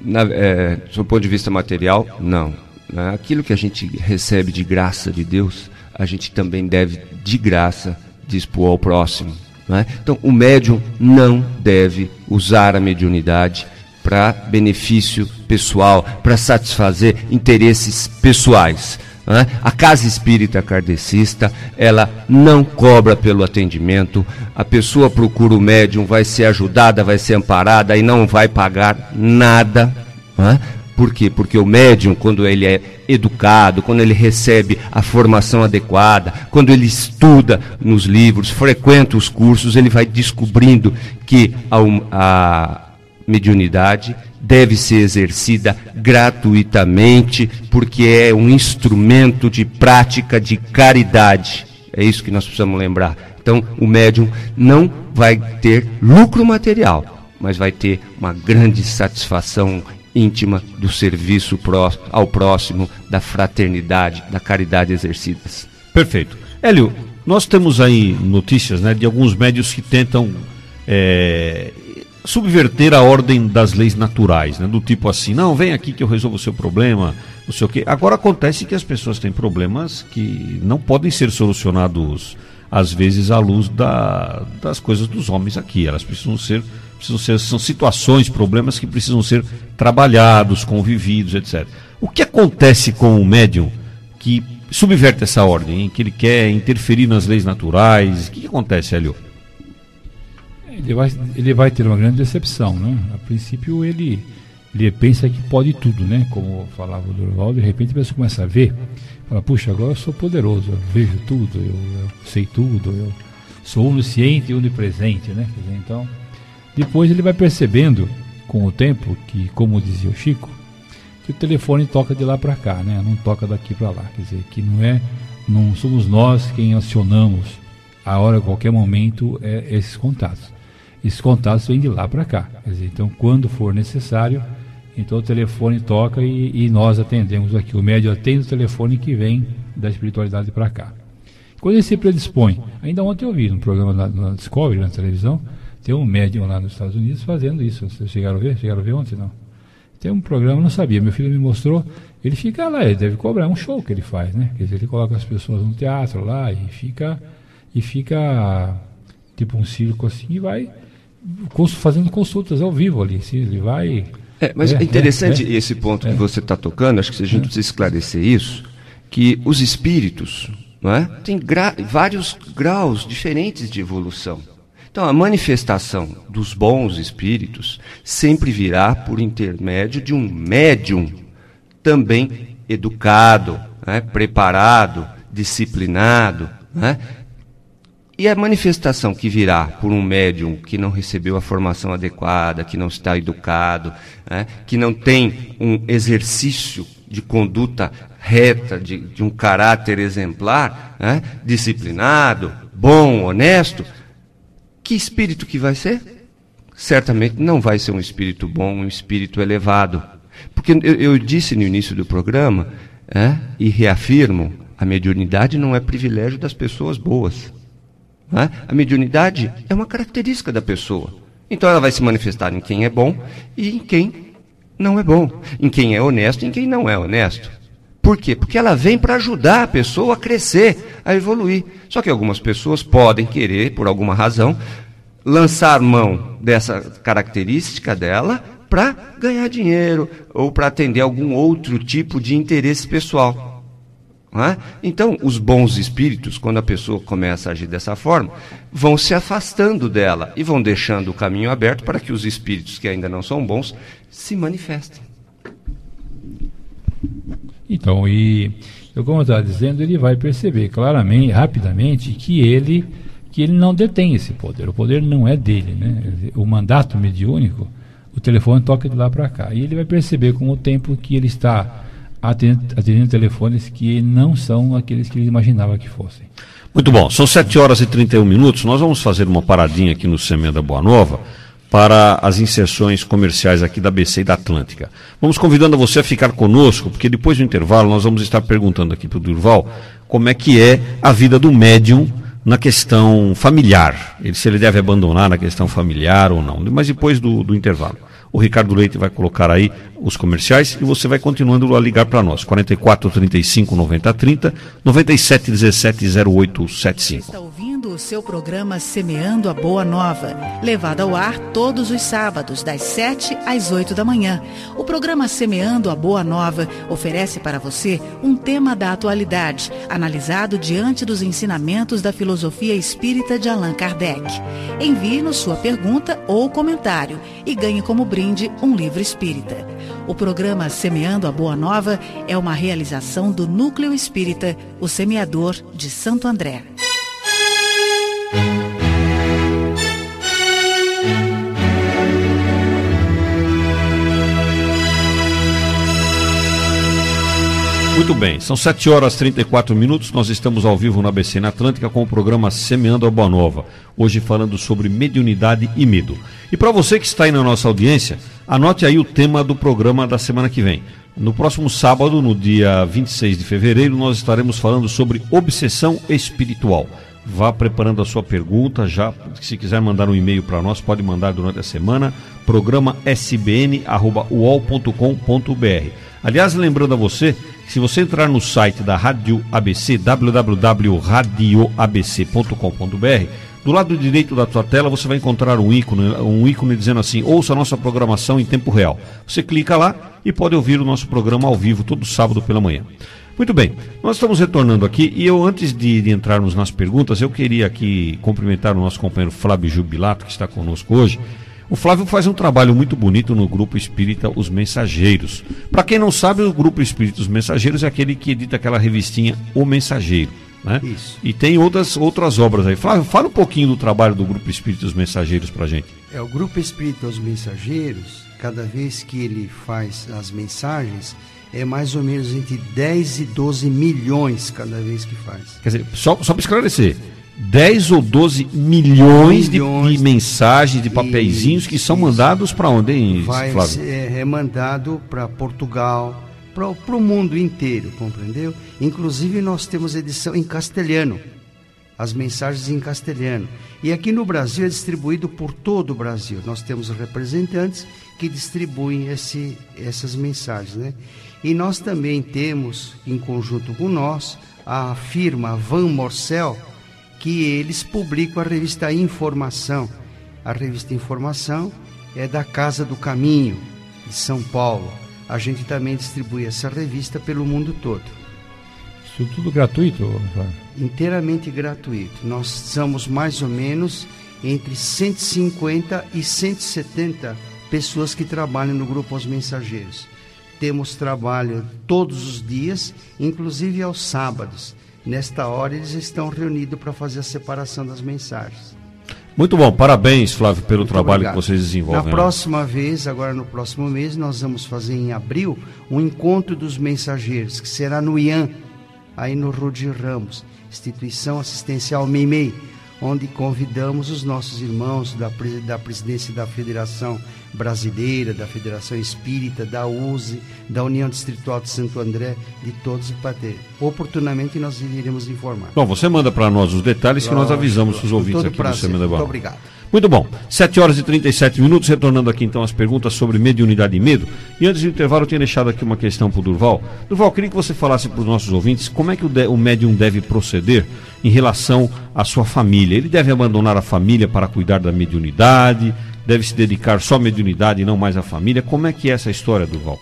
Speaker 3: Na, é, do ponto de vista material, não. Né? Aquilo que a gente recebe de graça de Deus, a gente também deve, de graça, dispor ao próximo. Né? Então, o médium não deve usar a mediunidade para benefício pessoal, para satisfazer interesses pessoais. Né? A casa espírita kardecista, ela não cobra pelo atendimento, a pessoa procura o médium, vai ser ajudada, vai ser amparada e não vai pagar nada. Né? Por quê? Porque o médium, quando ele é educado, quando ele recebe a formação adequada, quando ele estuda nos livros, frequenta os cursos, ele vai descobrindo que a, a mediunidade deve ser exercida gratuitamente, porque é um instrumento de prática de caridade. É isso que nós precisamos lembrar. Então, o médium não vai ter lucro material, mas vai ter uma grande satisfação íntima do serviço ao próximo, da fraternidade, da caridade exercidas.
Speaker 2: Perfeito. Hélio, nós temos aí notícias né, de alguns médios que tentam é, subverter a ordem das leis naturais, né, do tipo assim, não, vem aqui que eu resolvo o seu problema, não sei o quê. Agora acontece que as pessoas têm problemas que não podem ser solucionados, às vezes, à luz da, das coisas dos homens aqui. Elas precisam ser precisam ser, são situações, problemas que precisam ser trabalhados, convividos, etc. O que acontece com o médium que subverte essa ordem, em que ele quer interferir nas leis naturais? O que, que acontece, Hélio?
Speaker 5: Ele vai, ele vai ter uma grande decepção, né? A princípio ele, ele pensa que pode tudo, né? Como falava o Durval, de repente você começa a ver, fala, puxa, agora eu sou poderoso, eu vejo tudo, eu, eu sei tudo, eu sou onisciente e onipresente, né? Dizer, então depois ele vai percebendo, com o tempo, que, como dizia o Chico, que o telefone toca de lá para cá, né? não toca daqui para lá. Quer dizer, que não é, não somos nós quem acionamos a hora, a qualquer momento, é, esses contatos. Esses contatos vêm de lá para cá. Dizer, então, quando for necessário, então o telefone toca e, e nós atendemos aqui. O médio atende o telefone que vem da espiritualidade para cá. Quando ele se predispõe, ainda ontem eu vi no programa na, na Discovery, na televisão, tem um médium lá nos Estados Unidos fazendo isso. Vocês chegaram a ver? Chegaram a ver ontem? Não. Tem um programa, não sabia. Meu filho me mostrou. Ele fica lá, ele deve cobrar. É um show que ele faz, né? Quer dizer, ele coloca as pessoas no teatro lá e fica. E fica tipo um circo assim e vai fazendo consultas ao vivo ali. Assim, ele vai.
Speaker 3: É, mas é, é interessante é, esse ponto que é. você está tocando, acho que a gente é. precisa esclarecer isso, que os espíritos não é, têm gra vários graus diferentes de evolução. Então, a manifestação dos bons espíritos sempre virá por intermédio de um médium também educado, né, preparado, disciplinado. Né? E a manifestação que virá por um médium que não recebeu a formação adequada, que não está educado, né, que não tem um exercício de conduta reta, de, de um caráter exemplar, né, disciplinado, bom, honesto, que espírito que vai ser? Certamente não vai ser um espírito bom, um espírito elevado. Porque eu, eu disse no início do programa, é, e reafirmo, a mediunidade não é privilégio das pessoas boas. É? A mediunidade é uma característica da pessoa. Então ela vai se manifestar em quem é bom e em quem não é bom, em quem é honesto e em quem não é honesto. Por quê? Porque ela vem para ajudar a pessoa a crescer, a evoluir. Só que algumas pessoas podem querer, por alguma razão, lançar mão dessa característica dela para ganhar dinheiro ou para atender algum outro tipo de interesse pessoal. É? Então, os bons espíritos, quando a pessoa começa a agir dessa forma, vão se afastando dela e vão deixando o caminho aberto para que os espíritos que ainda não são bons se manifestem.
Speaker 5: Então, e eu, como eu estava dizendo, ele vai perceber claramente, rapidamente, que ele, que ele não detém esse poder. O poder não é dele. Né? O mandato mediúnico, o telefone toca de lá para cá. E ele vai perceber com o tempo que ele está atendendo, telefones que não são aqueles que ele imaginava que fossem.
Speaker 2: Muito bom, são 7 horas e 31 minutos. Nós vamos fazer uma paradinha aqui no Semenda Boa Nova para as inserções comerciais aqui da BC e da Atlântica. Vamos convidando você a ficar conosco, porque depois do intervalo nós vamos estar perguntando aqui para o Durval como é que é a vida do médium na questão familiar. Ele, se ele deve abandonar na questão familiar ou não. Mas depois do, do intervalo. O Ricardo Leite vai colocar aí os comerciais e você vai continuando a ligar para nós. 44 35 90 30 97 17 08 75
Speaker 1: ouvindo o seu programa Semeando a Boa Nova, levado ao ar todos os sábados, das 7 às 8 da manhã. O programa Semeando a Boa Nova oferece para você um tema da atualidade, analisado diante dos ensinamentos da filosofia espírita de Allan Kardec. Envie-nos sua pergunta ou comentário e ganhe como brinde um livro espírita. O programa Semeando a Boa Nova é uma realização do Núcleo Espírita, o Semeador de Santo André.
Speaker 2: Muito bem, são 7 horas e 34 minutos. Nós estamos ao vivo na BC na Atlântica com o programa Semeando a Boa Nova. Hoje falando sobre mediunidade e medo. E para você que está aí na nossa audiência, anote aí o tema do programa da semana que vem. No próximo sábado, no dia 26 de fevereiro, nós estaremos falando sobre obsessão espiritual. Vá preparando a sua pergunta já. Se quiser mandar um e-mail para nós, pode mandar durante a semana. Programa sbn.uol.com.br. Aliás, lembrando a você, se você entrar no site da Rádio ABC, www.radioabc.com.br, do lado direito da tua tela você vai encontrar um ícone, um ícone dizendo assim: ouça a nossa programação em tempo real. Você clica lá e pode ouvir o nosso programa ao vivo todo sábado pela manhã. Muito bem, nós estamos retornando aqui e eu, antes de, de, entrarmos nas perguntas, eu queria aqui cumprimentar o nosso companheiro Flávio Jubilato, que está conosco hoje. O Flávio faz um trabalho muito bonito no Grupo Espírita Os Mensageiros. Para quem não sabe, o Grupo Espírita Os Mensageiros é aquele que edita aquela revistinha O Mensageiro. Né? Isso. E tem outras, outras obras aí. Flávio, fala um pouquinho do trabalho do Grupo Espírita Os Mensageiros para gente.
Speaker 6: É, o Grupo Espírita Os Mensageiros, cada vez que ele faz as mensagens, é mais ou menos entre 10 e 12 milhões cada vez que faz.
Speaker 2: Quer dizer, só, só para esclarecer, 10 ou 12 milhões, milhões de, de, mensagens, de papeizinhos que são mandados para onde, hein,
Speaker 6: Vai Flávio? Ser, é mandado para Portugal, para o mundo inteiro, compreendeu? Inclusive nós temos edição em castelhano, as mensagens em castelhano. E aqui no Brasil é distribuído por todo o Brasil. Nós temos representantes que distribuem esse, essas mensagens, né? E nós também temos, em conjunto com nós, a firma Van Morcel, que eles publicam a revista Informação. A revista Informação é da Casa do Caminho, de São Paulo. A gente também distribui essa revista pelo mundo todo.
Speaker 5: Isso tudo gratuito?
Speaker 6: Inteiramente gratuito. Nós somos mais ou menos entre 150 e 170 pessoas que trabalham no Grupo Os Mensageiros temos trabalho todos os dias, inclusive aos sábados. Nesta hora eles estão reunidos para fazer a separação das mensagens.
Speaker 2: Muito bom, parabéns, Flávio, pelo Muito trabalho obrigado. que vocês desenvolvem.
Speaker 6: Na próxima vez, agora no próximo mês, nós vamos fazer em abril um encontro dos mensageiros, que será no IAN, aí no Rude Ramos, Instituição Assistencial Meimei, onde convidamos os nossos irmãos da, da presidência da Federação Brasileira, da Federação Espírita, da USE, da União Distrital de Santo André, de todos para ter. Oportunamente nós iremos informar.
Speaker 2: Bom, você manda para nós os detalhes que nós avisamos os ouvintes aqui
Speaker 6: prazer. do Semana Muito obrigado.
Speaker 2: Muito bom. 7 horas e 37 minutos, retornando aqui então as perguntas sobre mediunidade e medo. E antes do intervalo, eu tinha deixado aqui uma questão para o Durval. Durval, queria que você falasse para os nossos ouvintes como é que o, de, o médium deve proceder em relação à sua família. Ele deve abandonar a família para cuidar da mediunidade? deve se dedicar só à mediunidade e não mais à família. Como é que é essa história, Duval?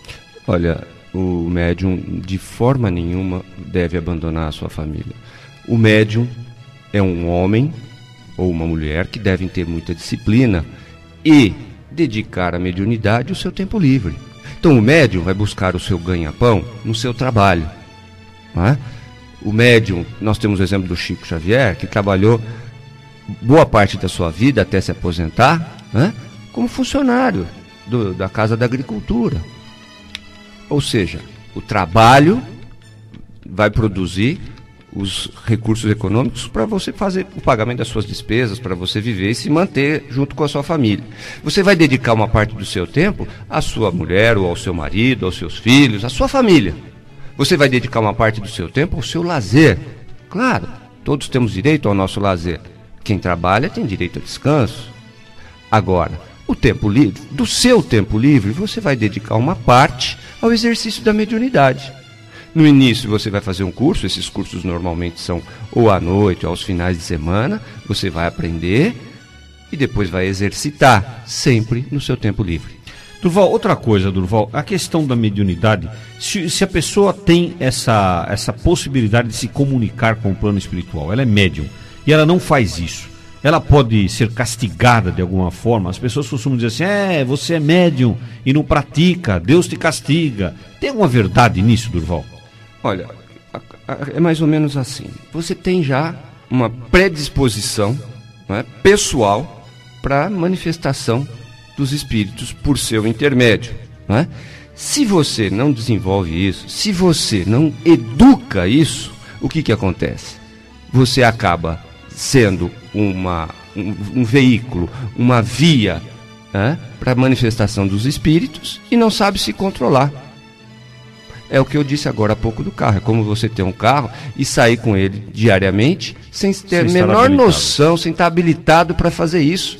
Speaker 3: Olha, o médium de forma nenhuma deve abandonar a sua família. O médium é um homem ou uma mulher que devem ter muita disciplina e dedicar à mediunidade o seu tempo livre. Então o médium vai buscar o seu ganha-pão no seu trabalho. É? O médium, nós temos o exemplo do Chico Xavier, que trabalhou boa parte da sua vida até se aposentar é? como funcionário do, da Casa da Agricultura. Ou seja, o trabalho vai produzir os recursos econômicos para você fazer o pagamento das suas despesas, para você viver e se manter junto com a sua família. Você vai dedicar uma parte do seu tempo à sua mulher, ou ao seu marido, aos seus filhos, à sua família. Você vai dedicar uma parte do seu tempo ao seu lazer. Claro, todos temos direito ao nosso lazer. Quem trabalha tem direito a descanso. Agora, o tempo livre, do seu tempo livre, você vai dedicar uma parte ao exercício da mediunidade. No início você vai fazer um curso, esses cursos normalmente são ou à noite ou aos finais de semana, você vai aprender e depois vai exercitar, sempre no seu tempo livre.
Speaker 2: Durval, outra coisa, Durval, a questão da mediunidade, se, se, a pessoa tem essa, essa possibilidade de se comunicar com o plano espiritual, ela é médium, e ela não faz isso, ela pode ser castigada de alguma forma? As pessoas costumam dizer assim, é, você é médium e não pratica, Deus te castiga. Tem alguma verdade nisso, Durval?
Speaker 3: Olha, é mais ou menos assim. Você tem já uma predisposição é, pessoal para manifestação dos espíritos por seu intermédio. É? Se você não desenvolve isso, se você não educa isso, o que, que acontece? Você acaba sendo uma, um, um veículo, uma via é, para manifestação dos espíritos e não sabe se controlar. É o que eu disse agora há pouco do carro. É como você ter um carro e sair com ele diariamente sem ter sem menor noção, sem estar habilitado para fazer isso.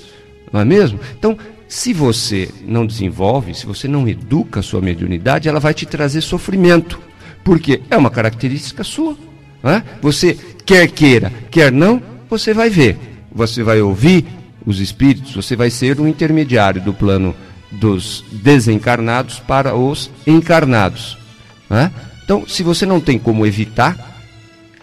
Speaker 3: Não é mesmo? Então, se você não desenvolve, se você não educa a sua mediunidade, ela vai te trazer sofrimento. Porque é uma característica sua. É? Você quer queira, quer não, você vai ver. Você vai ouvir os espíritos, você vai ser um intermediário do plano dos desencarnados para os encarnados. Né? Então, se você não tem como evitar,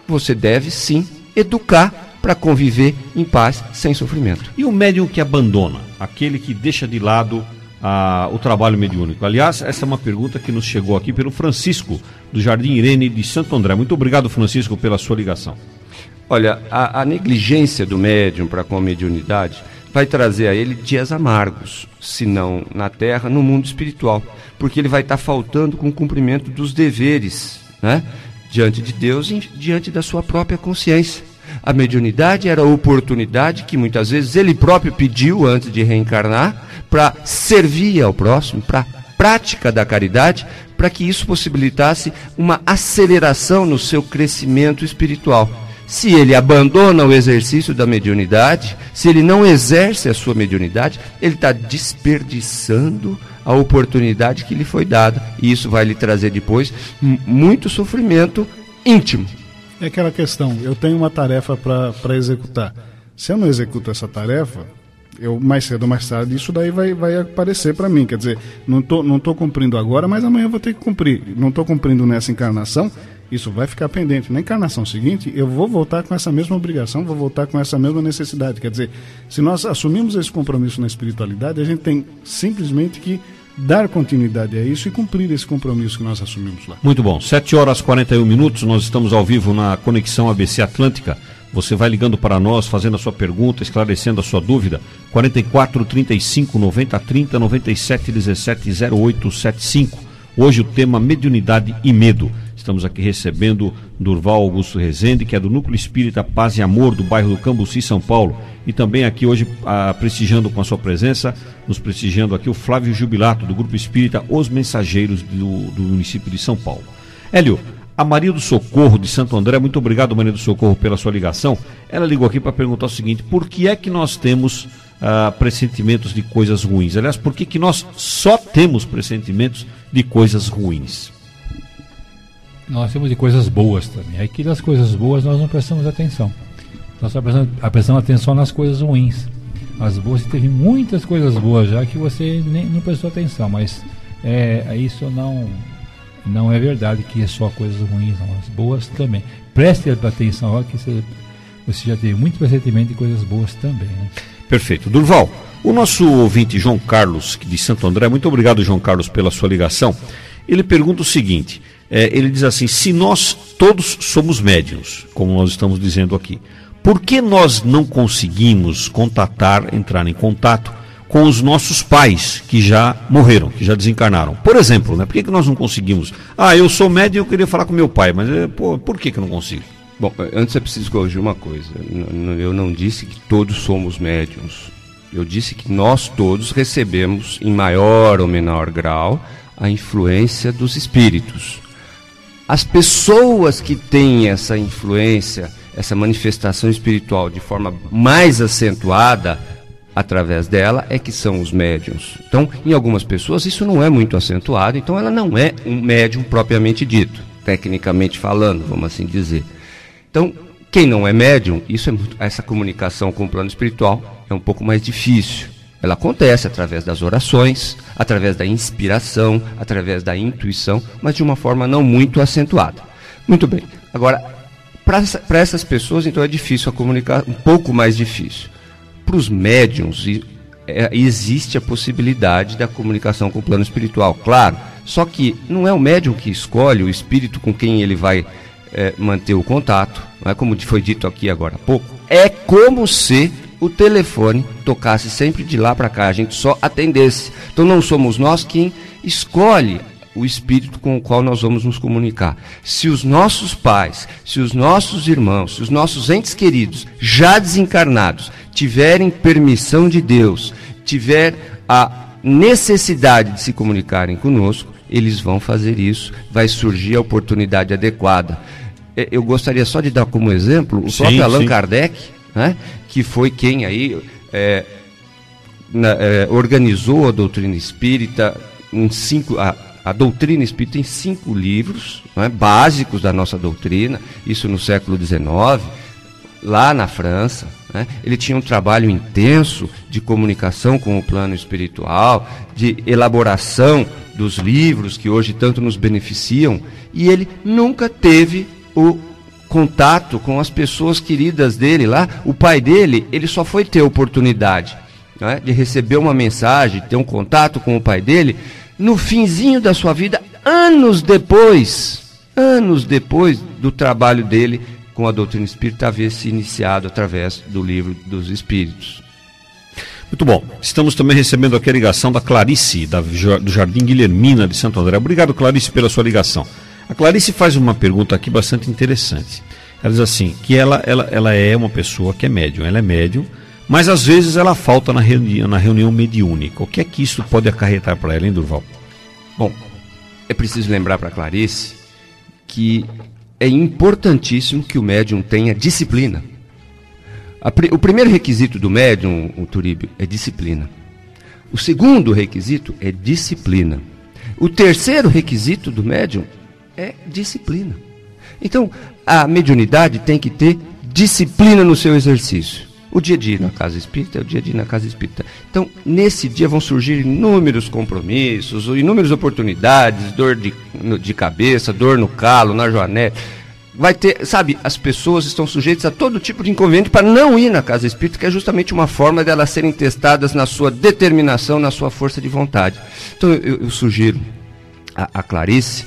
Speaker 3: você deve sim educar para conviver em paz, sem sofrimento.
Speaker 2: E o médium que abandona, aquele que deixa de lado ah, o trabalho mediúnico? Aliás, essa é uma pergunta que nos chegou aqui pelo Francisco, do Jardim Irene de Santo André. Muito obrigado, Francisco, pela sua ligação.
Speaker 3: Olha, a, a negligência do médium para com a mediunidade vai trazer a ele dias amargos, se não na terra, no mundo espiritual porque ele vai estar faltando com o cumprimento dos deveres, né? Diante de Deus e diante da sua própria consciência. A mediunidade era a oportunidade que muitas vezes ele próprio pediu antes de reencarnar para servir ao próximo, para prática da caridade, para que isso possibilitasse uma aceleração no seu crescimento espiritual. Se ele abandona o exercício da mediunidade, se ele não exerce a sua mediunidade, ele está desperdiçando a oportunidade que lhe foi dada. E isso vai lhe trazer depois muito sofrimento íntimo.
Speaker 4: É aquela questão, eu tenho uma tarefa para executar. Se eu não executo essa tarefa, eu mais cedo ou mais tarde isso daí vai, vai aparecer para mim. Quer dizer, não tô, não tô cumprindo agora, mas amanhã eu vou ter que cumprir. Não estou cumprindo nessa encarnação, isso vai ficar pendente. Na encarnação seguinte, eu vou voltar com essa mesma obrigação, vou voltar com essa mesma necessidade. Quer dizer, se nós assumimos esse compromisso na espiritualidade, a gente tem simplesmente que dar continuidade a isso e cumprir esse compromisso que nós assumimos lá.
Speaker 2: Muito bom. 7 horas e 41 minutos, nós estamos ao vivo na Conexão ABC Atlântica. Você vai ligando para nós, fazendo a sua pergunta, esclarecendo a sua dúvida. 44 35 90 30 97 17 08 75. Hoje o tema mediunidade e medo. Estamos aqui recebendo Durval Augusto Rezende, que é do Núcleo Espírita Paz e Amor do bairro do Cambuci, São Paulo. E também aqui hoje, ah, prestigiando com a sua presença, nos prestigiando aqui o Flávio Jubilato, do Grupo Espírita Os Mensageiros do, do município de São Paulo. Hélio, a Maria do Socorro de Santo André, muito obrigado, Maria do Socorro, pela sua ligação. Ela ligou aqui para perguntar o seguinte: por que é que nós temos ah, pressentimentos de coisas ruins? Aliás, por que, que nós só temos pressentimentos de coisas ruins?
Speaker 5: Nós temos de coisas boas também. Aqui das coisas boas nós não prestamos atenção. Nós só prestamos, prestamos atenção nas coisas ruins. As boas, teve muitas coisas boas já que você nem, não prestou atenção, mas é, isso não não é verdade que é só coisas ruins, não. As boas também. Preste atenção, ó, que você, você já teve muito recentemente coisas boas também. Né?
Speaker 2: Perfeito. Durval, o nosso ouvinte João Carlos, de Santo André, muito obrigado, João Carlos, pela sua ligação. Ele pergunta o seguinte: é, ele diz assim, se nós todos somos médiums, como nós estamos dizendo aqui, por que nós não conseguimos contatar, entrar em contato com os nossos pais que já morreram, que já desencarnaram? Por exemplo, né, por que, que nós não conseguimos? Ah, eu sou médium e eu queria falar com meu pai, mas é, pô, por que, que eu não consigo?
Speaker 3: Bom, antes é preciso corrigir uma coisa. Eu não disse que todos somos médiums. Eu disse que nós todos recebemos, em maior ou menor grau, a influência dos espíritos. As pessoas que têm essa influência, essa manifestação espiritual de forma mais acentuada através dela é que são os médiums. Então, em algumas pessoas isso não é muito acentuado, então ela não é um médium propriamente dito, tecnicamente falando, vamos assim dizer. Então, quem não é médium, isso é muito, essa comunicação com o plano espiritual é um pouco mais difícil. Ela acontece através das orações, através da inspiração, através da intuição, mas de uma forma não muito acentuada. Muito bem. Agora, para essas pessoas, então é difícil a comunicar, um pouco mais difícil. Para os médiums, é, existe a possibilidade da comunicação com o plano espiritual, claro. Só que não é o médium que escolhe o espírito com quem ele vai é, manter o contato, não é como foi dito aqui agora há pouco. É como se o telefone tocasse sempre de lá para cá, a gente só atendesse. Então não somos nós quem escolhe o espírito com o qual nós vamos nos comunicar. Se os nossos pais, se os nossos irmãos, se os nossos entes queridos já desencarnados tiverem permissão de Deus, tiver a necessidade de se comunicarem conosco, eles vão fazer isso, vai surgir a oportunidade adequada. É, eu gostaria só de dar como exemplo o sim, próprio Allan sim. Kardec, né? Que foi quem aí é, na, é, organizou a doutrina espírita em cinco. A, a doutrina espírita em cinco livros é, básicos da nossa doutrina, isso no século XIX, lá na França. Né? Ele tinha um trabalho intenso de comunicação com o plano espiritual, de elaboração dos livros que hoje tanto nos beneficiam, e ele nunca teve o contato com as pessoas queridas dele lá. O pai dele, ele só foi ter oportunidade né, de receber uma mensagem, ter um contato com o pai dele, no finzinho da sua vida, anos depois, anos depois do trabalho dele com a doutrina espírita haver se iniciado através do livro dos Espíritos.
Speaker 2: Muito bom. Estamos também recebendo aqui a ligação da Clarice, da, do Jardim Guilhermina de Santo André. Obrigado, Clarice, pela sua ligação. A Clarice faz uma pergunta aqui bastante interessante. Ela diz assim, que ela, ela, ela é uma pessoa que é médium, ela é médium, mas às vezes ela falta na reunião, na reunião mediúnica. O que é que isso pode acarretar para ela, hein, Durval?
Speaker 3: Bom, é preciso lembrar para Clarice que é importantíssimo que o médium tenha disciplina. o primeiro requisito do médium, o Turíbio, é disciplina. O segundo requisito é disciplina. O terceiro requisito do médium é disciplina. Então, a mediunidade tem que ter disciplina no seu exercício. O dia a dia na casa espírita é o dia a dia na casa espírita. Então, nesse dia vão surgir inúmeros compromissos, inúmeras oportunidades, dor de, de cabeça, dor no calo, na joanete. Vai ter, sabe, as pessoas estão sujeitas a todo tipo de inconveniente para não ir na casa espírita, que é justamente uma forma delas serem testadas na sua determinação, na sua força de vontade. Então, eu, eu sugiro a, a Clarice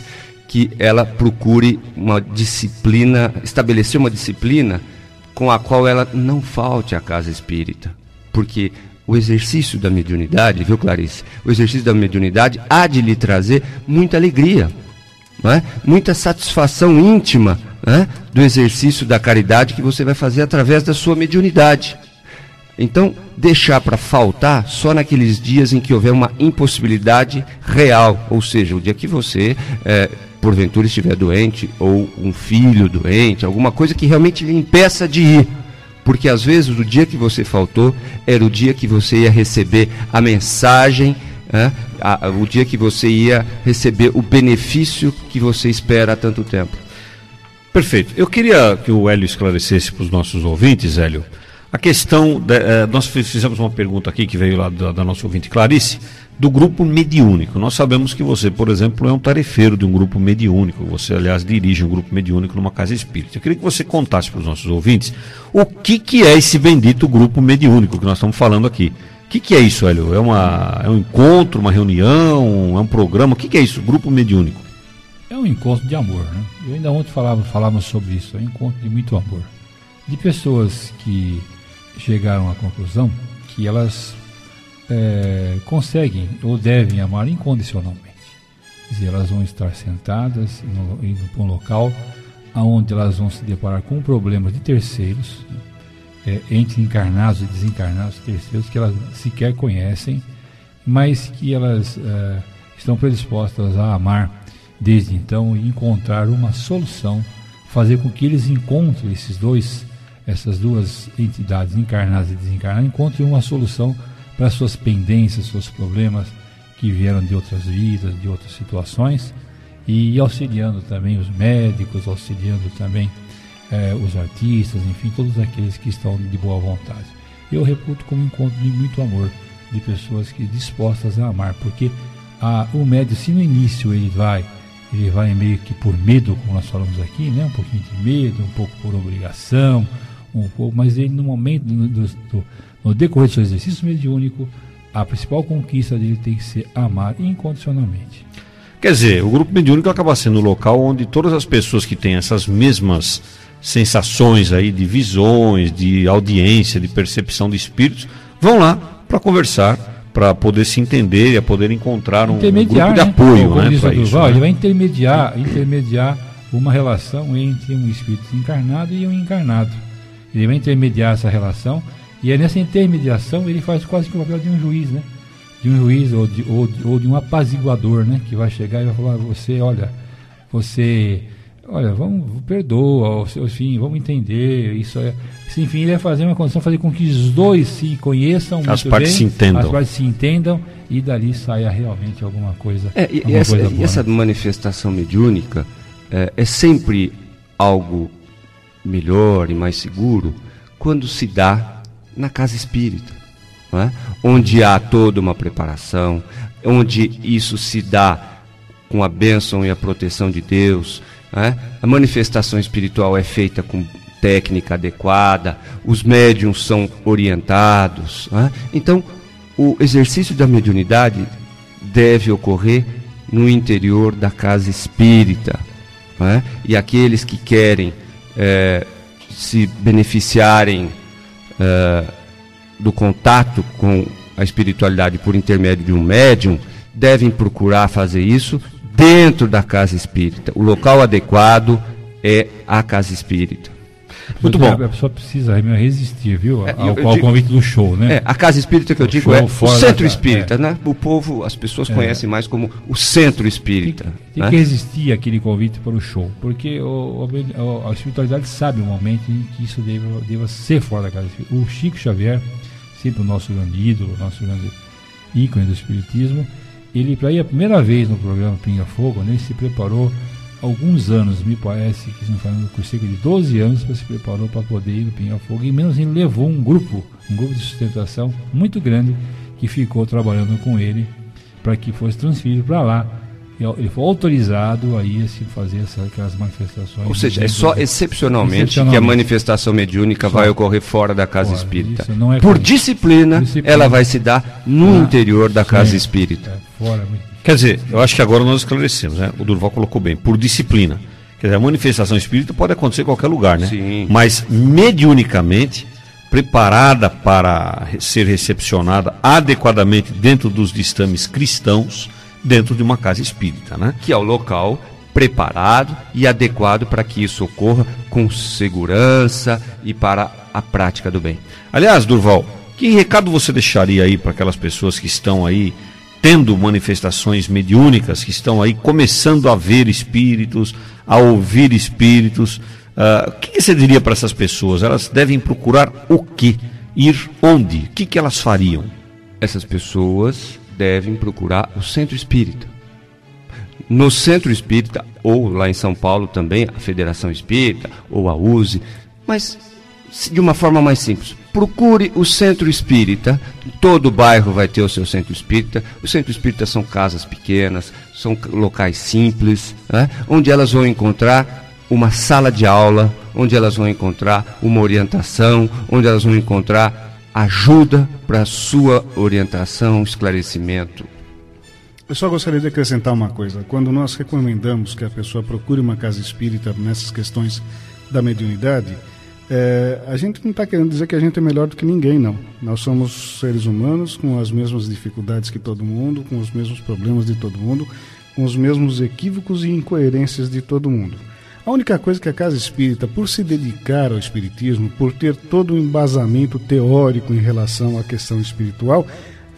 Speaker 3: que ela procure uma disciplina, estabelecer uma disciplina com a qual ela não falte à casa espírita. Porque o exercício da mediunidade, viu, Clarice? O exercício da mediunidade há de lhe trazer muita alegria, é? muita satisfação íntima é? do exercício da caridade que você vai fazer através da sua mediunidade. Então, deixar para faltar só naqueles dias em que houver uma impossibilidade real, ou seja, o dia que você é, porventura estiver doente, ou um filho doente, alguma coisa que realmente lhe impeça de ir. Porque às vezes o dia que você faltou era o dia que você ia receber a mensagem, né? a, o dia que você ia receber o benefício que você espera há tanto tempo.
Speaker 2: Perfeito. Eu queria que o Hélio esclarecesse para os nossos ouvintes, Hélio, A questão, de, eh, nós fizemos uma pergunta aqui que veio lá da, da nossa ouvinte Clarice, do grupo mediúnico. Nós sabemos que você, por exemplo, é um tarefeiro de um grupo mediúnico. Você, aliás, dirige um grupo mediúnico numa casa espírita. Eu queria que você contasse para os nossos ouvintes o que, que é esse bendito grupo mediúnico que nós estamos falando aqui. O que, que é isso, Hélio? É, uma, é um encontro, uma reunião, é um programa? O que, que é isso, grupo mediúnico?
Speaker 5: É um encontro de amor, né? Eu ainda ontem falava, falávamos sobre isso, é um encontro de muito amor. De pessoas que chegaram à conclusão que elas é, conseguem ou devem amar incondicionalmente. Quer dizer, elas vão estar sentadas no, indo para um local onde elas vão se deparar com problemas de terceiros, é, entre encarnados e desencarnados terceiros que elas sequer conhecem, mas que elas é, estão predispostas a amar desde então e encontrar uma solução, fazer com que eles encontrem esses dois essas duas entidades encarnadas e desencarnadas encontrem uma solução para suas pendências, seus problemas que vieram de outras vidas, de outras situações, e auxiliando também os médicos, auxiliando também eh, os artistas, enfim, todos aqueles que estão de boa vontade. Eu reputo como um encontro de muito amor, de pessoas que dispostas a amar, porque a, o médico, se no início ele vai, ele vai meio que por medo, como nós falamos aqui, né? um pouquinho de medo, um pouco por obrigação, um pouco, mas ele no momento, no, do, no decorrer do seu exercício mediúnico, a principal conquista dele tem que ser amar incondicionalmente.
Speaker 2: Quer dizer, o grupo mediúnico acaba sendo o local onde todas as pessoas que têm essas mesmas sensações aí de visões, de audiência, de percepção de espíritos, vão lá para conversar, para poder se entender e a poder encontrar um, um grupo de né? apoio, né,
Speaker 5: para isso. Né? Ele vai intermediar, intermediar uma relação entre um espírito encarnado e um encarnado. Ele vai intermediar essa relação e é nessa intermediação ele faz quase que o papel de um juiz, né? De um juiz ou de, ou, ou de um apaziguador, né? Que vai chegar e vai falar: você, olha, você, olha, vamos, perdoa, enfim, vamos entender. Isso é. Enfim, ele vai fazer uma condição, fazer com que os dois se conheçam
Speaker 2: as partes bem, se entendam.
Speaker 5: as partes se entendam e dali saia realmente alguma coisa.
Speaker 3: É, e, alguma essa, coisa boa, e essa né? manifestação mediúnica é, é sempre algo melhor e mais seguro quando se dá na casa espírita, é? onde há toda uma preparação, onde isso se dá com a bênção e a proteção de Deus. É? A manifestação espiritual é feita com técnica adequada, os médiums são orientados. É? Então, o exercício da mediunidade deve ocorrer no interior da casa espírita. É? E aqueles que querem é, se beneficiarem é, do contato com a espiritualidade por intermédio de um médium, devem procurar fazer isso dentro da casa espírita. O local adequado é a casa espírita.
Speaker 5: Muito bom. A pessoa precisa resistir, viu? É, ao, ao convite do show, né?
Speaker 3: É, a casa espírita que eu o digo é o centro espírita, é. né? O povo, as pessoas é. conhecem mais como o centro espírita. Tem,
Speaker 5: tem
Speaker 3: né?
Speaker 5: que resistir aquele convite para o show, porque o, o, a espiritualidade sabe o momento em que isso deva, deva ser fora da casa espírita. O Chico Xavier, sempre o nosso grande ídolo, nosso grande ícone do espiritismo, ele, para ir a primeira vez no programa Pinga Fogo, né, ele se preparou alguns anos, me parece que não foi com cerca de 12 anos para se preparou para poder ir no Pinhal Fogo e menos ele levou um grupo, um grupo de sustentação muito grande que ficou trabalhando com ele para que fosse transferido para lá. Ele foi autorizado a ir assim, fazer essas, aquelas manifestações.
Speaker 3: Ou seja, é só excepcionalmente, excepcionalmente, que a manifestação mediúnica só vai ocorrer fora da casa fora, espírita. É Por disciplina, disciplina, ela vai se dar no ah, interior da casa espírita. É, fora,
Speaker 2: muito Quer dizer, eu acho que agora nós esclarecemos, né? O Durval colocou bem, por disciplina. Quer dizer, a manifestação espírita pode acontecer em qualquer lugar, né? Sim. Mas mediunicamente, preparada para ser recepcionada adequadamente dentro dos distames cristãos, dentro de uma casa espírita, né?
Speaker 3: Que é o local preparado e adequado para que isso ocorra com segurança e para a prática do bem.
Speaker 2: Aliás, Durval, que recado você deixaria aí para aquelas pessoas que estão aí tendo manifestações mediúnicas, que estão aí começando a ver espíritos, a ouvir espíritos. Uh, o que, você diria para essas pessoas? Elas devem procurar o quê? Ir onde? O que, que elas fariam?
Speaker 3: Essas pessoas devem procurar o centro espírita. No centro espírita, ou lá em São Paulo também, a Federação Espírita, ou a USE, mas de uma forma mais simples, procure o centro espírita. Todo bairro vai ter o seu centro espírita. O centro espírita são casas pequenas, são locais simples, né? onde elas vão encontrar uma sala de aula, onde elas vão encontrar uma orientação, onde elas vão encontrar ajuda para sua orientação, esclarecimento.
Speaker 4: Eu só gostaria de acrescentar uma coisa. Quando nós recomendamos que a pessoa procure uma casa espírita nessas questões da mediunidade, é, a gente não está querendo dizer que a gente é melhor do que ninguém, não. Nós somos seres humanos com as mesmas dificuldades que todo mundo, com os mesmos problemas de todo mundo, com os mesmos equívocos e incoerências de todo mundo. A única coisa que a Casa Espírita, por se dedicar ao Espiritismo, por ter todo o embasamento teórico em relação à questão espiritual,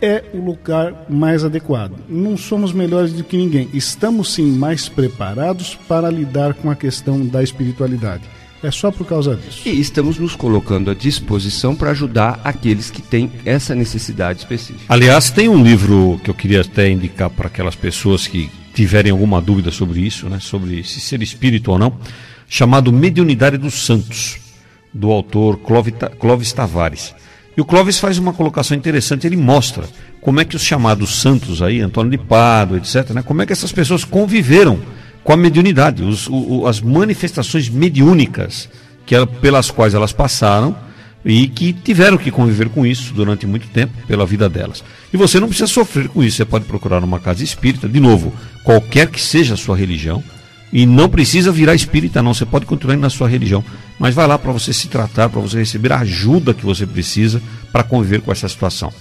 Speaker 4: é o lugar mais adequado. Não somos melhores do que ninguém. Estamos sim mais preparados para lidar com a questão da espiritualidade. É só por causa disso.
Speaker 3: E estamos nos colocando à disposição para ajudar aqueles que têm essa necessidade específica.
Speaker 2: Aliás, tem um livro que eu queria até indicar para aquelas pessoas que tiverem alguma dúvida sobre isso, né, sobre se ser espírito ou não, chamado Mediunidade dos Santos, do autor Clóvis Tavares. E o Clóvis faz uma colocação interessante, ele mostra como é que os chamados santos aí, Antônio de Pado, etc., né, como é que essas pessoas conviveram com a mediunidade, os, o, as manifestações mediúnicas que, pelas quais elas passaram e que tiveram que conviver com isso durante muito tempo pela vida delas. E você não precisa sofrer com isso, você pode procurar uma casa espírita, de novo, qualquer que seja a sua religião, e não precisa virar espírita, não, você pode continuar na sua religião, mas vai lá para você se tratar, para você receber a ajuda que você precisa para conviver com essa situação.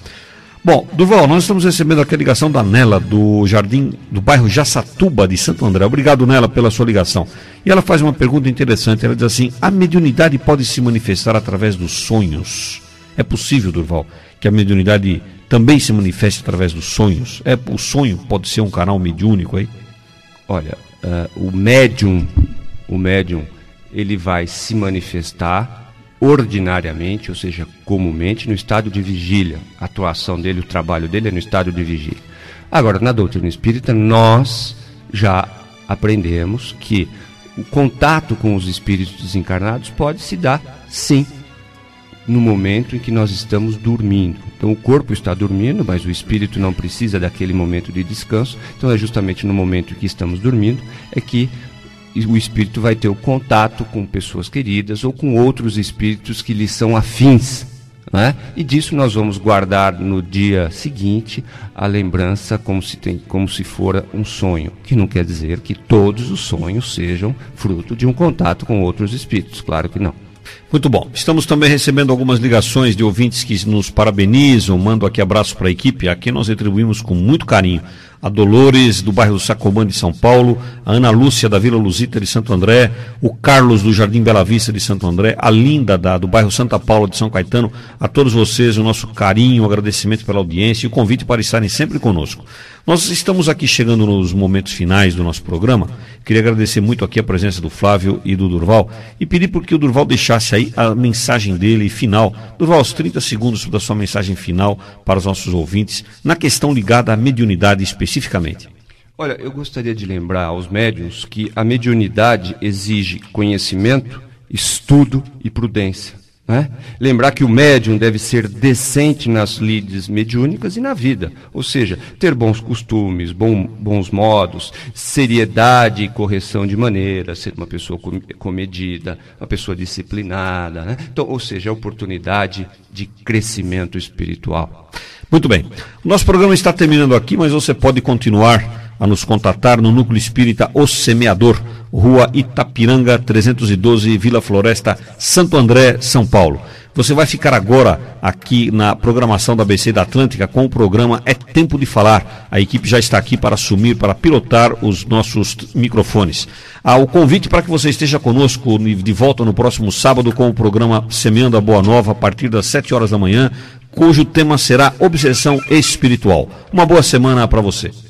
Speaker 2: Bom, Duval, nós estamos recebendo aqui a ligação da Nela, do Jardim, do bairro Jaçatuba, de Santo André. Obrigado, Nela, pela sua ligação. E ela faz uma pergunta interessante. Ela diz assim: a mediunidade pode se manifestar através dos sonhos? É possível, Durval, que a mediunidade também se manifeste através dos sonhos? É, o sonho pode ser um canal mediúnico aí?
Speaker 3: Olha, uh, o médium, o médium, ele vai se manifestar ordinariamente, ou seja, comumente, no estado de vigília. A atuação dele, o trabalho dele é no estado de vigília. Agora, na doutrina espírita, nós já aprendemos que o contato com os espíritos desencarnados pode se dar, sim, no momento em que nós estamos dormindo. Então, o corpo está dormindo, mas o espírito não precisa daquele momento de descanso. Então, é justamente no momento em que estamos dormindo é que o espírito vai ter o contato com pessoas queridas ou com outros espíritos que lhe são afins. Né? E disso nós vamos guardar no dia seguinte a lembrança como se, tem, como se fora um sonho, que não quer dizer que todos os sonhos sejam fruto de um contato com outros espíritos, claro que não.
Speaker 2: Muito bom. Estamos também recebendo algumas ligações de ouvintes que nos parabenizam. Mando aqui abraço para a equipe, a quem nós retribuímos com muito carinho a Dolores do bairro Sacomã de São Paulo, a Ana Lúcia da Vila Luzita de Santo André, o Carlos do Jardim Bela Vista de Santo André, a Linda da, do bairro Santa Paula de São Caetano, a todos vocês o nosso carinho, o agradecimento pela audiência e o convite para estarem sempre conosco. Nós estamos aqui chegando nos momentos finais do nosso programa. Queria agradecer muito aqui a presença do Flávio e do Durval e pedir por que o Durval deixasse aí a mensagem dele final. Durval, os 30 segundos da sua mensagem final para os nossos ouvintes na questão ligada à mediunidade especificamente.
Speaker 3: Olha, eu gostaria de lembrar aos médiuns que a mediunidade exige conhecimento, estudo e prudência. Né? Lembrar que o médium deve ser decente nas lides mediúnicas e na vida, ou seja, ter bons costumes, bom, bons modos, seriedade e correção de maneira, ser uma pessoa comedida, uma pessoa disciplinada. Né? Então, ou seja, oportunidade de crescimento espiritual.
Speaker 2: Muito bem. Nosso programa está terminando aqui, mas você pode continuar a nos contatar no Núcleo Espírita O Semeador, Rua Itapiranga 312, Vila Floresta, Santo André, São Paulo. Você vai ficar agora aqui na programação da BC da Atlântica com o programa É Tempo de Falar. A equipe já está aqui para assumir, para pilotar os nossos microfones. Ah, o convite para que você esteja conosco de volta no próximo sábado com o programa Semeando a Boa Nova a partir das 7 horas da manhã, cujo tema será Obsessão Espiritual. Uma boa semana para você.